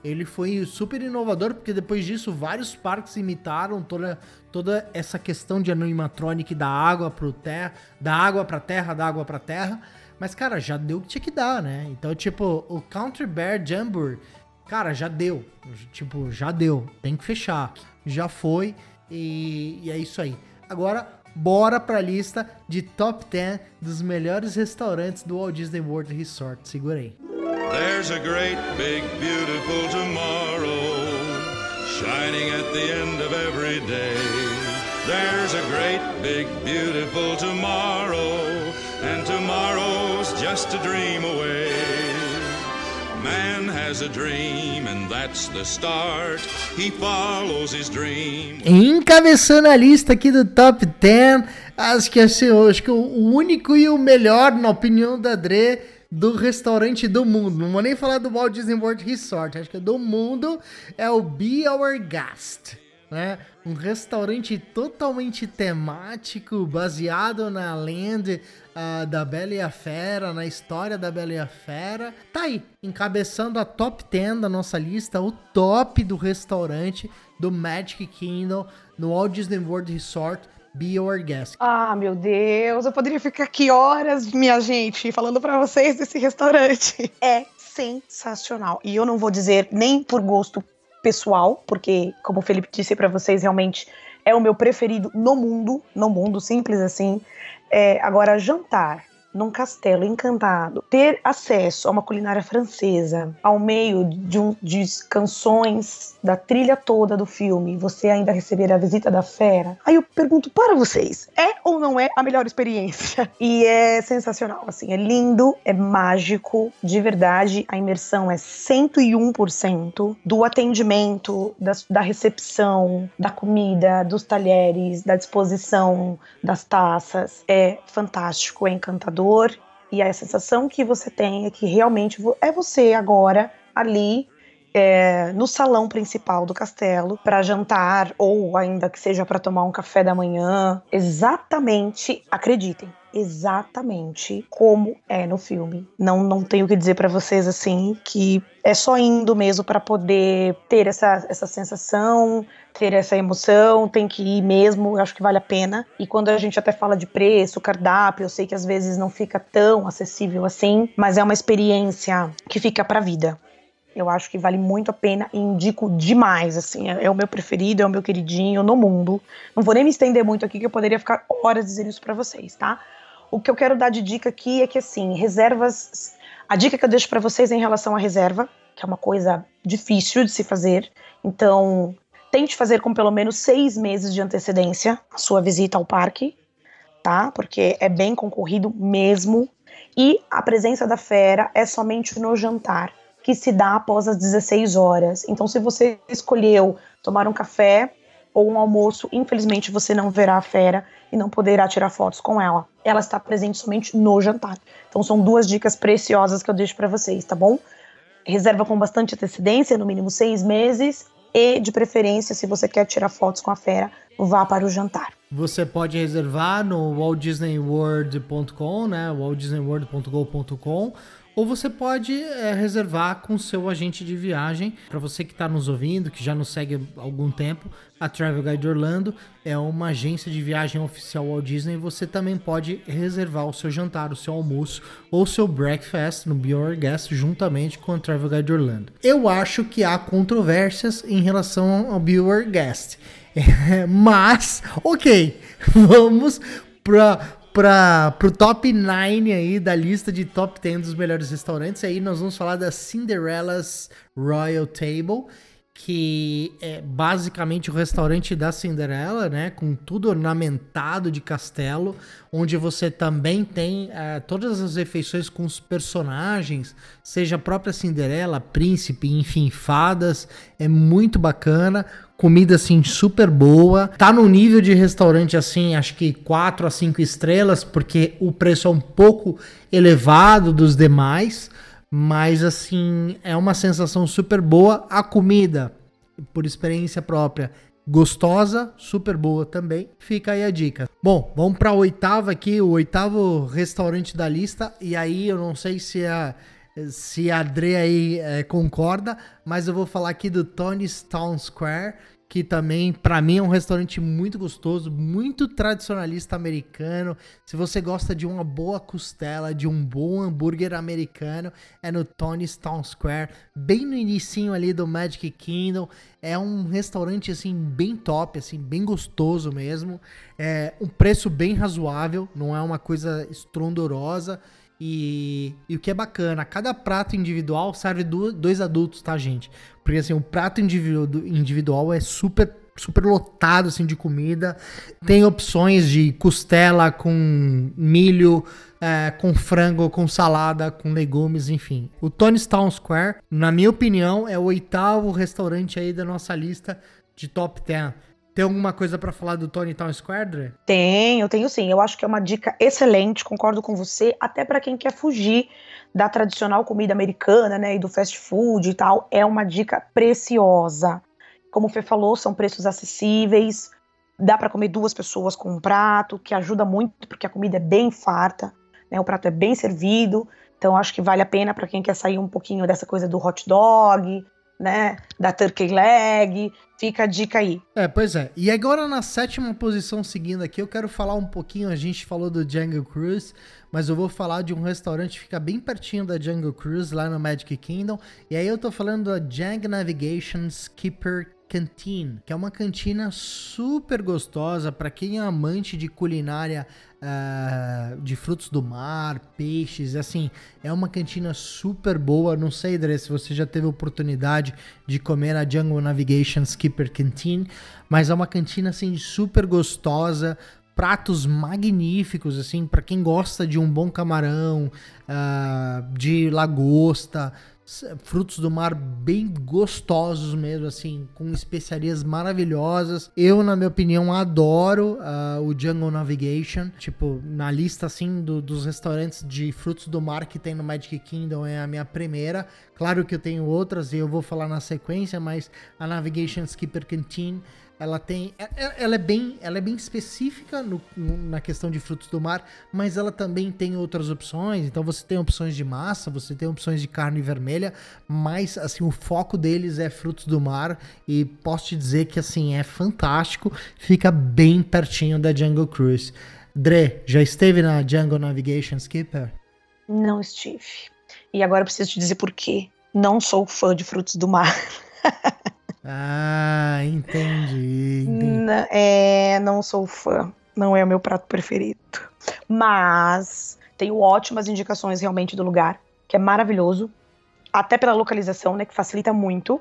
Ele foi super inovador, porque depois disso vários parques imitaram toda, toda essa questão de animatronic da água pro terra, da água pra terra, da água pra terra. Mas, cara, já deu o que tinha que dar, né? Então, tipo, o Country Bear Jamboree cara, já deu. Tipo, já deu. Tem que fechar. Já foi e, e é isso aí. Agora, bora pra lista de top 10 dos melhores restaurantes do Walt Disney World Resort. Segura aí. There's a great big beautiful tomorrow shining at the end of every day. There's a great big beautiful tomorrow and tomorrow's just a dream away. Man has a dream and that's the start. He follows his dream. Encabeçando a lista aqui do top 10, acho que assim, acho que o único e o melhor, na opinião da Dre, do restaurante do mundo. Não vou nem falar do Walt Disney World Resort, acho que é do mundo é o Be Our Guest né? Um restaurante totalmente temático, baseado na land uh, da Bela e a Fera, na história da Bela e a Fera. Tá aí, encabeçando a top 10 da nossa lista, o top do restaurante do Magic Kingdom no Walt Disney World Resort. Be Your Guest. Ah, meu Deus, eu poderia ficar aqui horas, minha gente, falando para vocês desse restaurante. É sensacional. E eu não vou dizer nem por gosto pessoal, porque, como o Felipe disse para vocês, realmente é o meu preferido no mundo, no mundo, simples assim. É, agora, jantar num castelo encantado, ter acesso a uma culinária francesa, ao meio de, um, de canções da trilha toda do filme, você ainda receber a visita da fera. Aí eu pergunto para vocês, é ou não é a melhor experiência? E é sensacional, assim, é lindo, é mágico, de verdade, a imersão é 101% do atendimento, da, da recepção, da comida, dos talheres, da disposição das taças, é fantástico, é encantador e a sensação que você tem é que realmente é você agora ali é, no salão principal do castelo para jantar ou ainda que seja para tomar um café da manhã. Exatamente, acreditem, exatamente como é no filme. Não, não tenho que dizer para vocês assim que é só indo mesmo para poder ter essa, essa sensação, ter essa emoção, tem que ir mesmo, acho que vale a pena. E quando a gente até fala de preço, cardápio, eu sei que às vezes não fica tão acessível assim, mas é uma experiência que fica para vida. Eu acho que vale muito a pena e indico demais, assim, é, é, o meu preferido, é o meu queridinho no mundo. Não vou nem me estender muito aqui, que eu poderia ficar horas dizendo isso para vocês, tá? O que eu quero dar de dica aqui é que, assim, reservas. A dica que eu deixo para vocês é em relação à reserva, que é uma coisa difícil de se fazer. Então, tente fazer com pelo menos seis meses de antecedência a sua visita ao parque, tá? Porque é bem concorrido mesmo. E a presença da fera é somente no jantar que se dá após as 16 horas. Então, se você escolheu tomar um café ou um almoço, infelizmente você não verá a fera e não poderá tirar fotos com ela. Ela está presente somente no jantar. Então, são duas dicas preciosas que eu deixo para vocês, tá bom? Reserva com bastante antecedência, no mínimo seis meses, e de preferência, se você quer tirar fotos com a fera, vá para o jantar. Você pode reservar no waltdisneyworld.com, né? waltdisneyworld.go.com ou você pode é, reservar com seu agente de viagem. Para você que está nos ouvindo, que já nos segue há algum tempo, a Travel Guide Orlando é uma agência de viagem oficial Walt Disney. Você também pode reservar o seu jantar, o seu almoço ou o seu breakfast no Be Your Guest juntamente com a Travel Guide Orlando. Eu acho que há controvérsias em relação ao Be Your Guest. mas, ok, vamos para para pro top 9 aí da lista de top 10 dos melhores restaurantes. Aí nós vamos falar da Cinderella's Royal Table, que é basicamente o restaurante da Cinderela, né, com tudo ornamentado de castelo, onde você também tem uh, todas as refeições com os personagens, seja a própria Cinderela, príncipe, enfim, fadas, é muito bacana. Comida assim super boa. Tá no nível de restaurante assim, acho que 4 a 5 estrelas, porque o preço é um pouco elevado dos demais, mas assim, é uma sensação super boa. A comida, por experiência própria, gostosa, super boa também. Fica aí a dica. Bom, vamos para a oitava aqui, o oitavo restaurante da lista, e aí eu não sei se a se a Dre aí é, concorda, mas eu vou falar aqui do Tony's Town Square, que também para mim é um restaurante muito gostoso, muito tradicionalista americano. Se você gosta de uma boa costela, de um bom hambúrguer americano, é no Tony's Town Square, bem no inicinho ali do Magic Kingdom. É um restaurante assim bem top, assim bem gostoso mesmo. É um preço bem razoável, não é uma coisa estrondorosa. E, e, o que é bacana, cada prato individual serve do, dois adultos, tá, gente? Porque assim, o prato individu, individual é super super lotado assim de comida. Tem opções de costela com milho, é, com frango, com salada, com legumes, enfim. O Tony's Town Square, na minha opinião, é o oitavo restaurante aí da nossa lista de top 10. Tem alguma coisa para falar do Tony Town Square? Tenho, tenho sim. Eu acho que é uma dica excelente, concordo com você, até para quem quer fugir da tradicional comida americana, né, e do fast food e tal, é uma dica preciosa. Como o Fê falou, são preços acessíveis, dá para comer duas pessoas com um prato, que ajuda muito porque a comida é bem farta, né, o prato é bem servido, então acho que vale a pena para quem quer sair um pouquinho dessa coisa do hot dog, né, da turkey leg, fica a dica aí. É, pois é. E agora na sétima posição seguindo aqui, eu quero falar um pouquinho, a gente falou do Jungle Cruise, mas eu vou falar de um restaurante que fica bem pertinho da Jungle Cruise, lá no Magic Kingdom, e aí eu tô falando da Jang Navigation Skipper Canteen, que é uma cantina super gostosa para quem é amante de culinária uh, de frutos do mar, peixes, assim, é uma cantina super boa. Não sei, Dre, se você já teve oportunidade de comer na Jungle Navigation Skipper Canteen, mas é uma cantina assim super gostosa, pratos magníficos, assim, para quem gosta de um bom camarão, uh, de lagosta, frutos do mar bem gostosos mesmo, assim, com especiarias maravilhosas. Eu, na minha opinião, adoro uh, o Jungle Navigation. Tipo, na lista, assim, do, dos restaurantes de frutos do mar que tem no Magic Kingdom é a minha primeira. Claro que eu tenho outras e eu vou falar na sequência, mas a Navigation Skipper Canteen ela tem. É, é, ela é bem, ela é bem específica no, na questão de frutos do mar, mas ela também tem outras opções. Então você tem opções de massa, você tem opções de carne vermelha, mas assim, o foco deles é frutos do mar. E posso te dizer que assim, é fantástico. Fica bem pertinho da Jungle Cruise. Dre, já esteve na Jungle Navigation Skipper? Não estive. E agora preciso te dizer por quê. Não sou fã de frutos do mar. Ah, entendi. entendi. é, não sou fã. Não é o meu prato preferido. Mas tenho ótimas indicações realmente do lugar, que é maravilhoso. Até pela localização, né? Que facilita muito.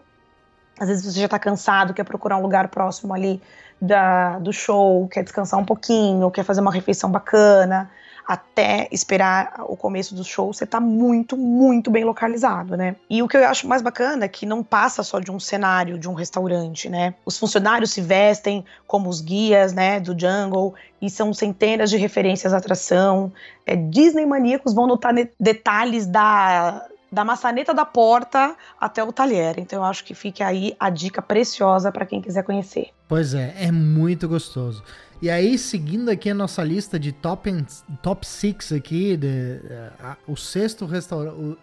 Às vezes você já tá cansado, quer procurar um lugar próximo ali da, do show, quer descansar um pouquinho, quer fazer uma refeição bacana até esperar o começo do show, você tá muito, muito bem localizado, né? E o que eu acho mais bacana é que não passa só de um cenário de um restaurante, né? Os funcionários se vestem como os guias, né, do Jungle, e são centenas de referências à atração. É, Disney maníacos vão notar detalhes da da maçaneta da porta até o talher. Então eu acho que fica aí a dica preciosa para quem quiser conhecer. Pois é, é muito gostoso. E aí, seguindo aqui a nossa lista de top, top six aqui, de, a, o sexto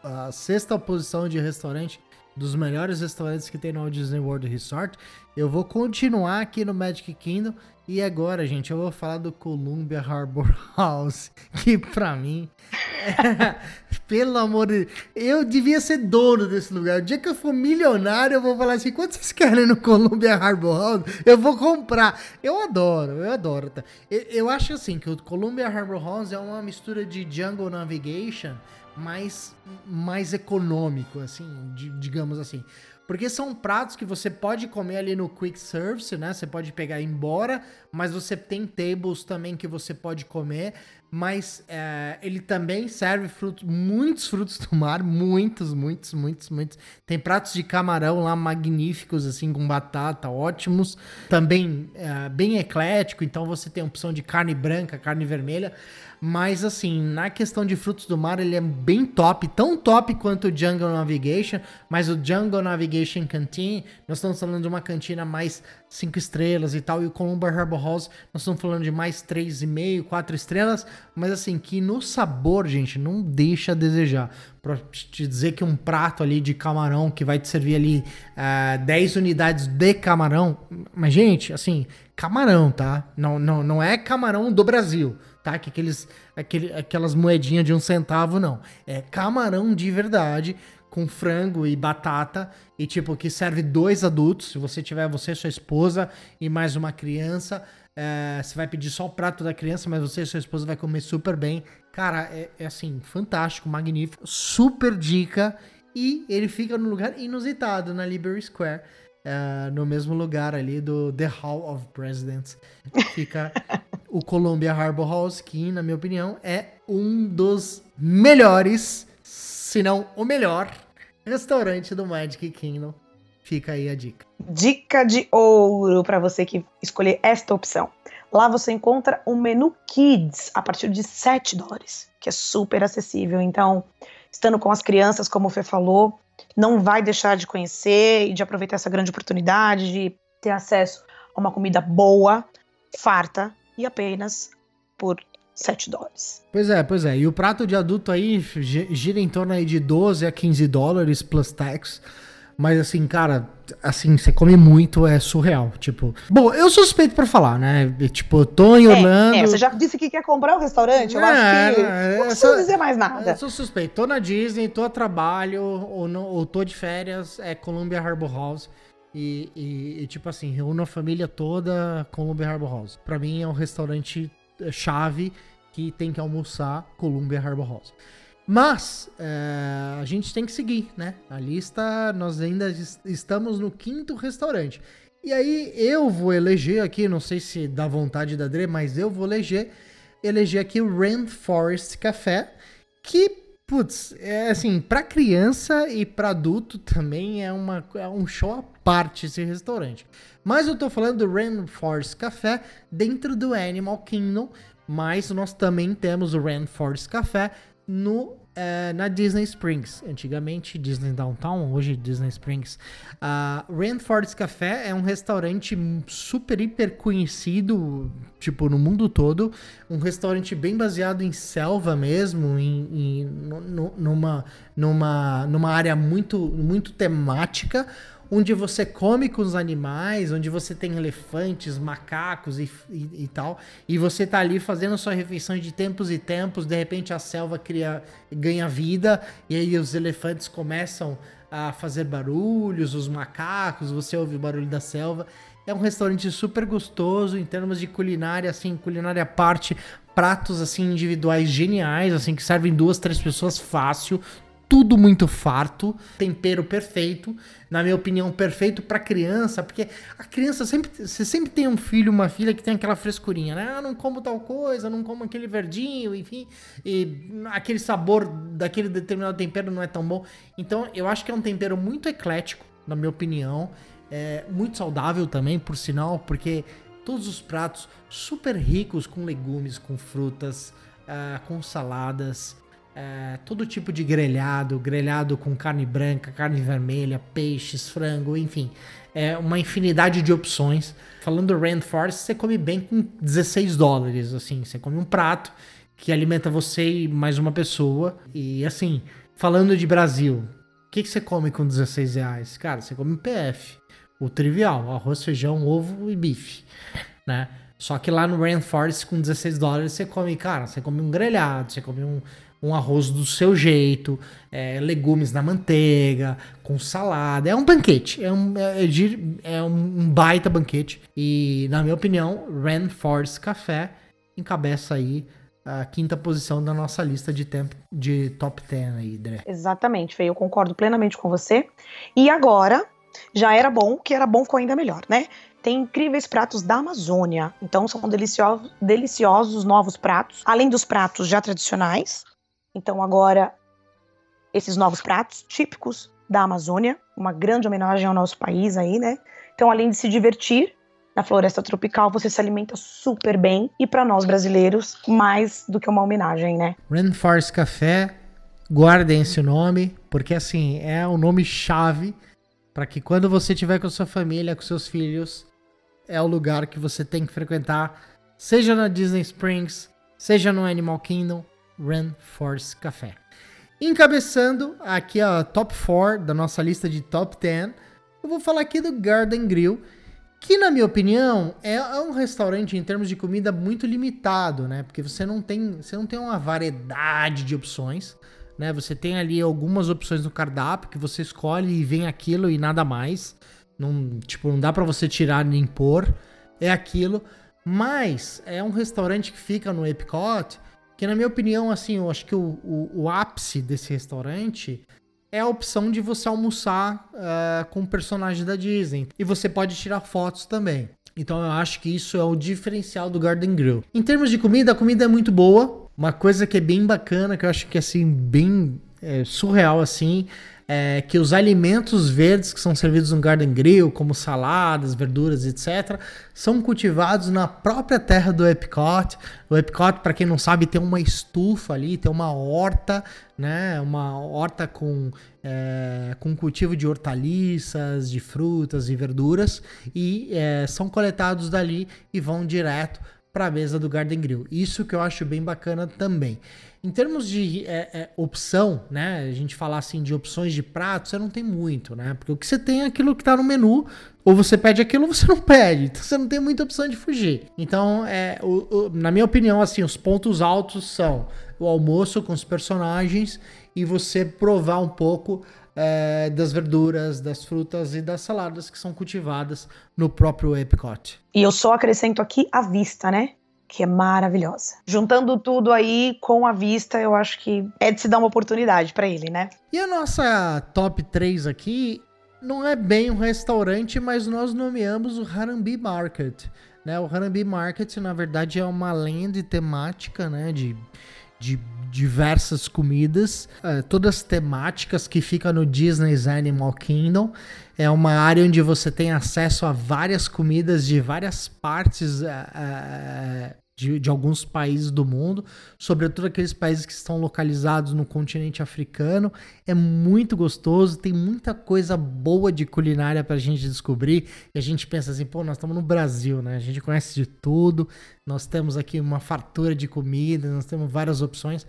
a sexta posição de restaurante dos melhores restaurantes que tem no Disney World Resort, eu vou continuar aqui no Magic Kingdom e agora, gente, eu vou falar do Columbia Harbor House, que pra mim, é, pelo amor de Deus, eu devia ser dono desse lugar. O dia que eu for milionário, eu vou falar assim: quanto vocês querem no Columbia Harbor House? Eu vou comprar. Eu adoro, eu adoro. Tá? Eu, eu acho assim que o Columbia Harbor House é uma mistura de Jungle Navigation mais, mais econômico, assim, digamos assim. Porque são pratos que você pode comer ali no quick service, né? Você pode pegar e ir embora, mas você tem tables também que você pode comer. Mas é, ele também serve frutos, muitos frutos do mar, muitos, muitos, muitos, muitos. Tem pratos de camarão lá magníficos, assim, com batata, ótimos. Também é, bem eclético, então você tem opção de carne branca, carne vermelha. Mas assim, na questão de frutos do mar, ele é bem top, tão top quanto o Jungle Navigation, mas o Jungle Navigation Canteen, nós estamos falando de uma cantina mais 5 estrelas e tal, e o Columba Harbor House, nós estamos falando de mais 3,5, 4 estrelas, mas assim, que no sabor, gente, não deixa a desejar. Pra te dizer que um prato ali de camarão que vai te servir ali uh, eh, 10 unidades de camarão, mas gente, assim, camarão, tá? Não, não, não é camarão do Brasil tá? Que aqueles, aquele, aquelas moedinhas de um centavo, não. É camarão de verdade, com frango e batata, e tipo, que serve dois adultos. Se você tiver você, sua esposa e mais uma criança, é, você vai pedir só o prato da criança, mas você e sua esposa vai comer super bem. Cara, é, é assim, fantástico, magnífico, super dica. E ele fica no lugar inusitado, na Liberty Square. Uh, no mesmo lugar ali do The Hall of Presidents. Fica o Columbia Harbor House, que, na minha opinião, é um dos melhores, se não o melhor, restaurante do Magic Kingdom. Fica aí a dica. Dica de ouro para você que escolher esta opção. Lá você encontra um menu Kids a partir de 7 dólares, que é super acessível. Então, estando com as crianças, como o Fê falou, não vai deixar de conhecer e de aproveitar essa grande oportunidade de ter acesso a uma comida boa, farta e apenas por 7 dólares. Pois é, pois é. E o prato de adulto aí gira em torno aí de 12 a 15 dólares plus tax. Mas assim, cara, assim, você come muito, é surreal. Tipo, bom, eu suspeito pra falar, né? Tipo, eu tô em é, Orlando. É, você já disse que quer comprar o um restaurante? Eu é, acho que. É, não precisa dizer mais nada. Eu sou suspeito. Tô na Disney, tô a trabalho, ou, não, ou tô de férias, é Columbia Harbor House. E, e, e, tipo assim, reúno a família toda Columbia Harbor House. Pra mim é um restaurante é, chave que tem que almoçar Columbia Harbor House. Mas é, a gente tem que seguir, né? A lista, nós ainda estamos no quinto restaurante. E aí eu vou eleger aqui, não sei se dá vontade da Dre, mas eu vou eleger, eleger aqui o Rainforest Café, que, putz, é assim, para criança e para adulto também é, uma, é um show à parte esse restaurante. Mas eu tô falando do Rainforest Café dentro do Animal Kingdom, mas nós também temos o Rainforest Café no é, na Disney Springs. Antigamente Disney Downtown, hoje Disney Springs. A uh, Rainforest Café é um restaurante super, hiper conhecido, tipo, no mundo todo. Um restaurante bem baseado em selva mesmo, em, em numa, numa, numa área muito, muito temática onde você come com os animais, onde você tem elefantes, macacos e, e, e, tal, e você tá ali fazendo sua refeição de tempos e tempos, de repente a selva cria, ganha vida, e aí os elefantes começam a fazer barulhos, os macacos, você ouve o barulho da selva. É um restaurante super gostoso em termos de culinária, assim, culinária parte, pratos assim individuais geniais, assim que servem duas, três pessoas fácil, tudo muito farto, tempero perfeito, na minha opinião, perfeito para criança, porque a criança sempre, você sempre tem um filho, uma filha que tem aquela frescurinha, né? Ah, não como tal coisa, não como aquele verdinho, enfim, e aquele sabor daquele determinado tempero não é tão bom. Então, eu acho que é um tempero muito eclético, na minha opinião, é muito saudável também, por sinal, porque todos os pratos super ricos com legumes, com frutas, uh, com saladas, é, todo tipo de grelhado, grelhado com carne branca, carne vermelha, peixes, frango, enfim, é uma infinidade de opções. Falando do Rainforest, você come bem com 16 dólares, assim, você come um prato que alimenta você e mais uma pessoa. E assim, falando de Brasil, o que, que você come com 16 reais? Cara, você come um PF, o trivial, arroz, feijão, ovo e bife, né? Só que lá no Rainforest, com 16 dólares, você come, cara, você come um grelhado, você come um, um arroz do seu jeito, é, legumes na manteiga, com salada. É um banquete, é um, é, é, um baita banquete. E, na minha opinião, Rainforest Café encabeça aí a quinta posição da nossa lista de, tempo, de top 10 aí, Dre. Exatamente, Fê, eu concordo plenamente com você. E agora, já era bom, que era bom ficou ainda melhor, né? Tem incríveis pratos da Amazônia, então são deliciosos, deliciosos novos pratos, além dos pratos já tradicionais, então agora esses novos pratos típicos da Amazônia, uma grande homenagem ao nosso país aí, né? Então além de se divertir na floresta tropical, você se alimenta super bem e para nós brasileiros, mais do que uma homenagem, né? Rainforest Café, guardem esse nome, porque assim, é o nome chave para que quando você estiver com sua família, com seus filhos, é o lugar que você tem que frequentar, seja na Disney Springs, seja no Animal Kingdom, Run Force Café. Encabeçando aqui a top 4 da nossa lista de top 10, eu vou falar aqui do Garden Grill, que na minha opinião é, um restaurante em termos de comida muito limitado, né? Porque você não tem, você não tem uma variedade de opções, né? Você tem ali algumas opções no cardápio que você escolhe e vem aquilo e nada mais. Não, tipo, não dá para você tirar nem pôr, é aquilo. Mas é um restaurante que fica no Epcot que na minha opinião, assim, eu acho que o, o, o ápice desse restaurante é a opção de você almoçar uh, com um personagem da Disney. E você pode tirar fotos também. Então eu acho que isso é o diferencial do Garden Grill. Em termos de comida, a comida é muito boa. Uma coisa que é bem bacana, que eu acho que é assim, bem é, surreal assim, é, que os alimentos verdes que são servidos no Garden Grill, como saladas, verduras, etc., são cultivados na própria terra do Epcot. O Epcot, para quem não sabe, tem uma estufa ali, tem uma horta, né? Uma horta com, é, com cultivo de hortaliças, de frutas e verduras, e é, são coletados dali e vão direto para a mesa do Garden Grill. Isso que eu acho bem bacana também. Em termos de é, é, opção, né? A gente falar assim de opções de prato, você não tem muito, né? Porque o que você tem é aquilo que tá no menu, ou você pede aquilo ou você não pede. Então você não tem muita opção de fugir. Então, é, o, o, na minha opinião, assim, os pontos altos são o almoço com os personagens e você provar um pouco é, das verduras, das frutas e das saladas que são cultivadas no próprio Epcot. E eu só acrescento aqui a vista, né? Que é maravilhosa. Juntando tudo aí com a vista, eu acho que é de se dar uma oportunidade para ele, né? E a nossa top 3 aqui não é bem um restaurante, mas nós nomeamos o Harambe Market. Né? O Harambe Market, na verdade, é uma lenda temática né? de, de diversas comidas, uh, todas temáticas que fica no Disney's Animal Kingdom. É uma área onde você tem acesso a várias comidas de várias partes uh, uh, de, de, alguns países do mundo, sobretudo aqueles países que estão localizados no continente africano. É muito gostoso, tem muita coisa boa de culinária para a gente descobrir. E a gente pensa assim, pô, nós estamos no Brasil, né? A gente conhece de tudo, nós temos aqui uma fartura de comida, nós temos várias opções.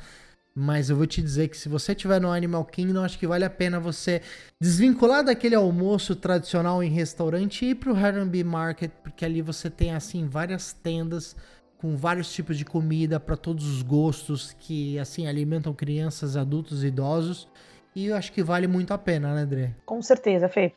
Mas eu vou te dizer que se você estiver no Animal Kingdom, acho que vale a pena você desvincular daquele almoço tradicional em restaurante e ir pro Harambee Market, porque ali você tem assim várias tendas com vários tipos de comida para todos os gostos que assim alimentam crianças, adultos e idosos. E eu acho que vale muito a pena, né, André? Com certeza, Fê.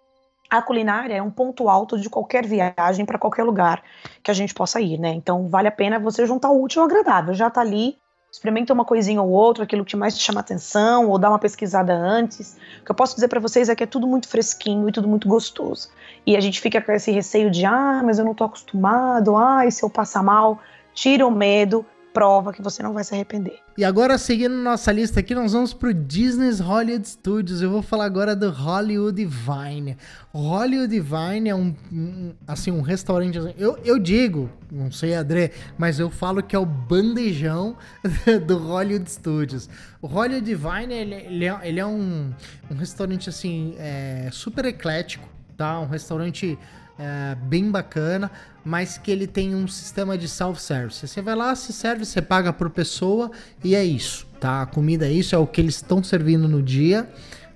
A culinária é um ponto alto de qualquer viagem para qualquer lugar que a gente possa ir, né? Então vale a pena você juntar o útil ao agradável. Já tá ali, experimenta uma coisinha ou outra, aquilo que mais te chama atenção, ou dá uma pesquisada antes. O que eu posso dizer para vocês é que é tudo muito fresquinho e tudo muito gostoso. E a gente fica com esse receio de, ah, mas eu não tô acostumado, ah, e se eu passar mal? Tira o medo, prova que você não vai se arrepender. E agora, seguindo nossa lista aqui, nós vamos pro Disney's Hollywood Studios. Eu vou falar agora do Hollywood Vine. O Hollywood Vine é um, um assim, um restaurante. Assim, eu, eu digo, não sei, André, mas eu falo que é o bandejão do Hollywood Studios. O Hollywood Vine, ele, ele, é, ele é um, um restaurante, assim, é, super eclético, tá? Um restaurante é, bem bacana, mas que ele tem um sistema de self-service. Você vai lá, se serve, você paga por pessoa e é isso, tá? A comida é isso, é o que eles estão servindo no dia.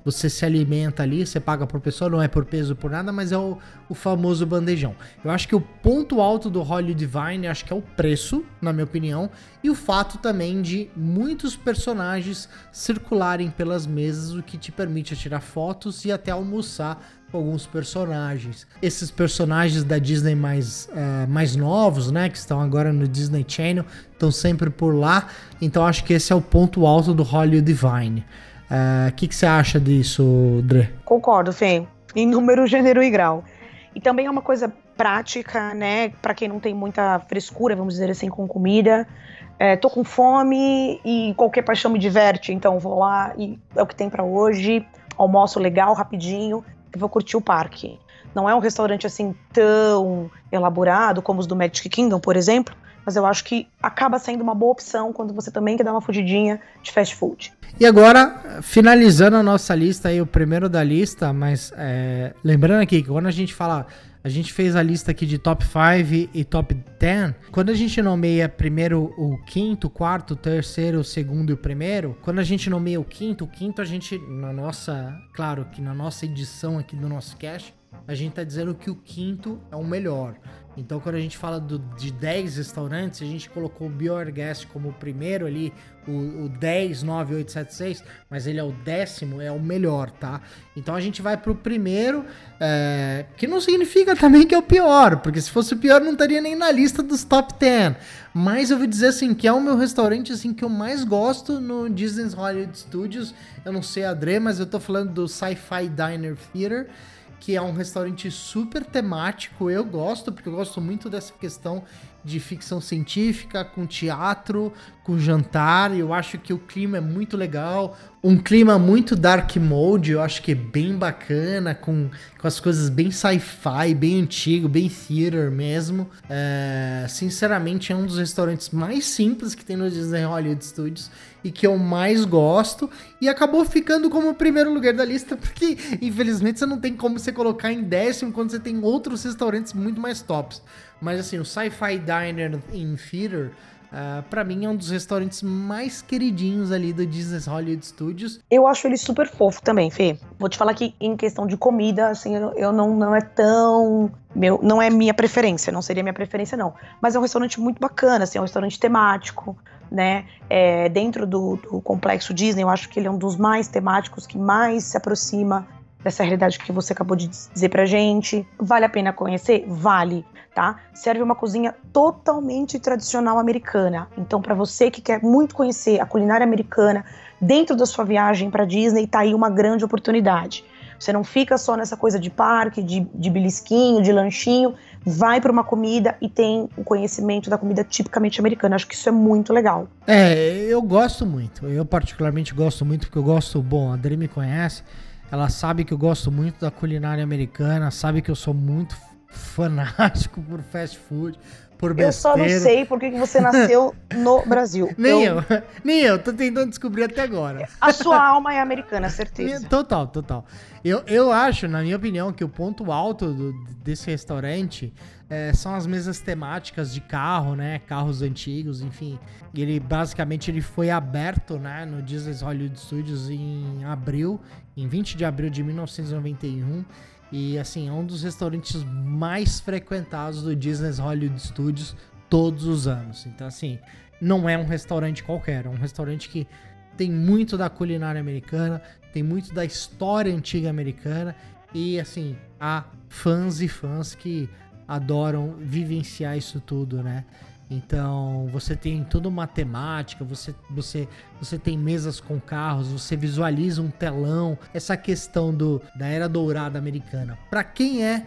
Você se alimenta ali, você paga por pessoa, não é por peso por nada, mas é o, o famoso bandejão. Eu acho que o ponto alto do Hollywood Divine, acho que é o preço, na minha opinião, e o fato também de muitos personagens circularem pelas mesas, o que te permite tirar fotos e até almoçar alguns personagens. Esses personagens da Disney mais, uh, mais novos, né, que estão agora no Disney Channel, estão sempre por lá. Então acho que esse é o ponto alto do Hollywood Divine. O uh, que, que você acha disso, Dre? Concordo, Fê. Em número, gênero e grau. E também é uma coisa prática, né? Para quem não tem muita frescura, vamos dizer assim, com comida. É, tô com fome e qualquer paixão me diverte, então vou lá e é o que tem para hoje. Almoço legal, rapidinho, vou curtir o parque. Não é um restaurante assim tão elaborado como os do Magic Kingdom, por exemplo, mas eu acho que acaba sendo uma boa opção quando você também quer dar uma fugidinha de fast food. E agora, finalizando a nossa lista aí, o primeiro da lista, mas é, lembrando aqui que quando a gente fala a gente fez a lista aqui de top 5 e top 10. Quando a gente nomeia primeiro o quinto, quarto, terceiro, segundo e o primeiro, quando a gente nomeia o quinto, o quinto a gente, na nossa, claro que na nossa edição aqui do nosso cast, a gente tá dizendo que o quinto é o melhor. Então, quando a gente fala do, de 10 restaurantes, a gente colocou o Bioerguest como o primeiro ali, o, o 109876, mas ele é o décimo, é o melhor, tá? Então a gente vai pro primeiro, é, que não significa também que é o pior, porque se fosse o pior não estaria nem na lista dos top 10. Mas eu vou dizer assim, que é o meu restaurante assim que eu mais gosto no Disney's Hollywood Studios. Eu não sei a Dre, mas eu tô falando do Sci-Fi Diner Theater que é um restaurante super temático. Eu gosto, porque eu gosto muito dessa questão de ficção científica, com teatro, com jantar. Eu acho que o clima é muito legal. Um clima muito dark mode, eu acho que é bem bacana, com, com as coisas bem sci-fi, bem antigo, bem theater mesmo. É, sinceramente, é um dos restaurantes mais simples que tem no Disney Hollywood Studios e que eu mais gosto. E acabou ficando como primeiro lugar da lista, porque infelizmente você não tem como você colocar em décimo quando você tem outros restaurantes muito mais tops. Mas assim, o Sci-Fi Diner in Theater, uh, ah, para mim é um dos restaurantes mais queridinhos ali do Disney Hollywood Studios. Eu acho ele super fofo também, Fê. Vou te falar que em questão de comida, assim, eu, eu não, não é tão meu, não é minha preferência, não seria minha preferência não. Mas é um restaurante muito bacana, assim, é um restaurante temático, né? É, dentro do, do complexo Disney, eu acho que ele é um dos mais temáticos, que mais se aproxima dessa realidade que você acabou de dizer pra gente. Vale a pena conhecer? Vale, tá? Serve uma cozinha totalmente tradicional americana. Então, para você que quer muito conhecer a culinária americana dentro da sua viagem para Disney, tá aí uma grande oportunidade. Você não fica só nessa coisa de parque, de, de belisquinho, de lanchinho, vai para uma comida e tem o conhecimento da comida tipicamente americana. Acho que isso é muito legal. É, eu gosto muito. Eu particularmente gosto muito porque eu gosto, bom, a Adri me conhece, ela sabe que eu gosto muito da culinária americana, sabe que eu sou muito fanático por fast food, por besteira. Eu só não sei por que você nasceu no Brasil. Nem eu, eu, nem eu, tô tentando descobrir até agora. A sua alma é americana, certeza. Total, total. Eu, eu acho, na minha opinião, que o ponto alto do, desse restaurante é, são as mesas temáticas de carro, né? Carros antigos, enfim. Ele basicamente ele foi aberto, né, no Disney Hollywood Studios em abril, em 20 de abril de 1991. E assim, é um dos restaurantes mais frequentados do Disney Hollywood Studios todos os anos. Então, assim, não é um restaurante qualquer, é um restaurante que tem muito da culinária americana, tem muito da história antiga americana e assim, há fãs e fãs que adoram vivenciar isso tudo, né? Então você tem toda uma temática, você, você, você tem mesas com carros, você visualiza um telão, essa questão do, da era dourada americana. Para quem é,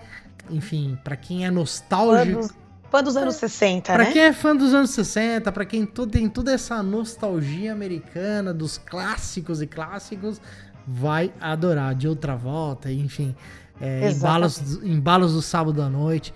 enfim, para quem é nostálgico. Fã dos, anos 60, Pra né? quem é fã dos anos 60, pra quem tem toda essa nostalgia americana dos clássicos e clássicos, vai adorar. De outra volta, enfim, é, embalos, embalos do sábado à noite.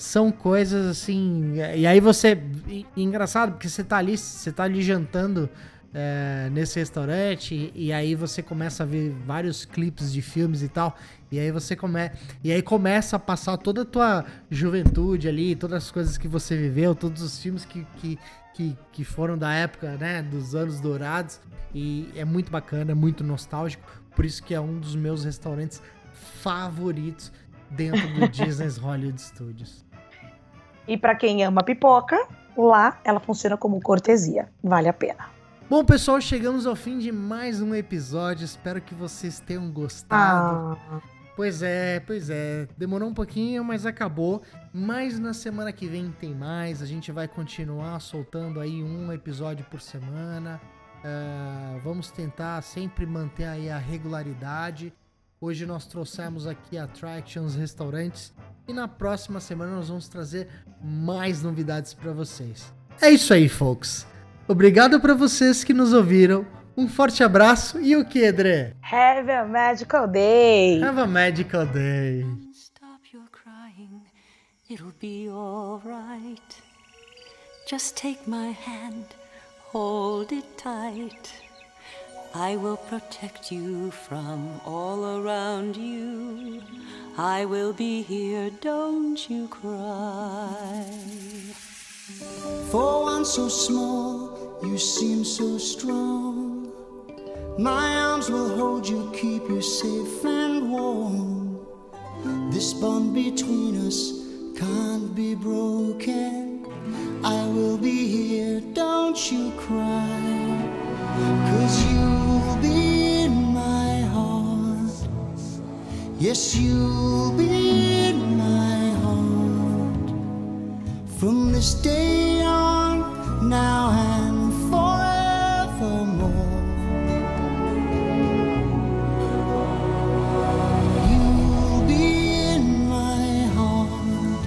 São coisas assim. é, E aí você. e- e engraçado, porque você tá ali, você tá ali jantando é, nesse restaurante, e, e aí você começa a ver vários clipes de filmes e tal. E aí você come... E aí começa a passar toda a tua juventude ali, todas as coisas que você viveu, todos os filmes que, que, que, que foram da época, né? Dos anos dourados. E é muito bacana, é muito nostálgico. Por isso que é um dos meus restaurantes favoritos dentro do Disney's Hollywood Studios. E pra quem ama pipoca, lá ela funciona como cortesia. Vale a pena. Bom, pessoal, chegamos ao fim de mais um episódio. Espero que vocês tenham gostado. Ah, Pois é, pois é. Demorou um pouquinho, mas acabou. Mas na semana que vem tem mais. A gente vai continuar soltando aí um episódio por semana. Ah, vamos tentar sempre manter aí a regularidade. Hoje nós trouxemos aqui attractions, restaurantes. E na próxima semana nós vamos trazer mais novidades para vocês. É isso aí, folks. Obrigado para vocês que nos ouviram. Um forte abraço e o que, André? have a magical day. Have a magical day. Stop your crying, it'll be alright. Just take my hand, hold it tight. I will protect you from all around you. I will be here, don't you cry. For one so small, you seem so strong. My arms will hold you, keep you safe and warm. This bond between us can't be broken. I will be here, don't you cry. Cause you'll Yes, you'll be in my heart. From this day on, now and forevermore. You'll be in my heart,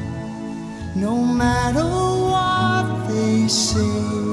no matter what they say.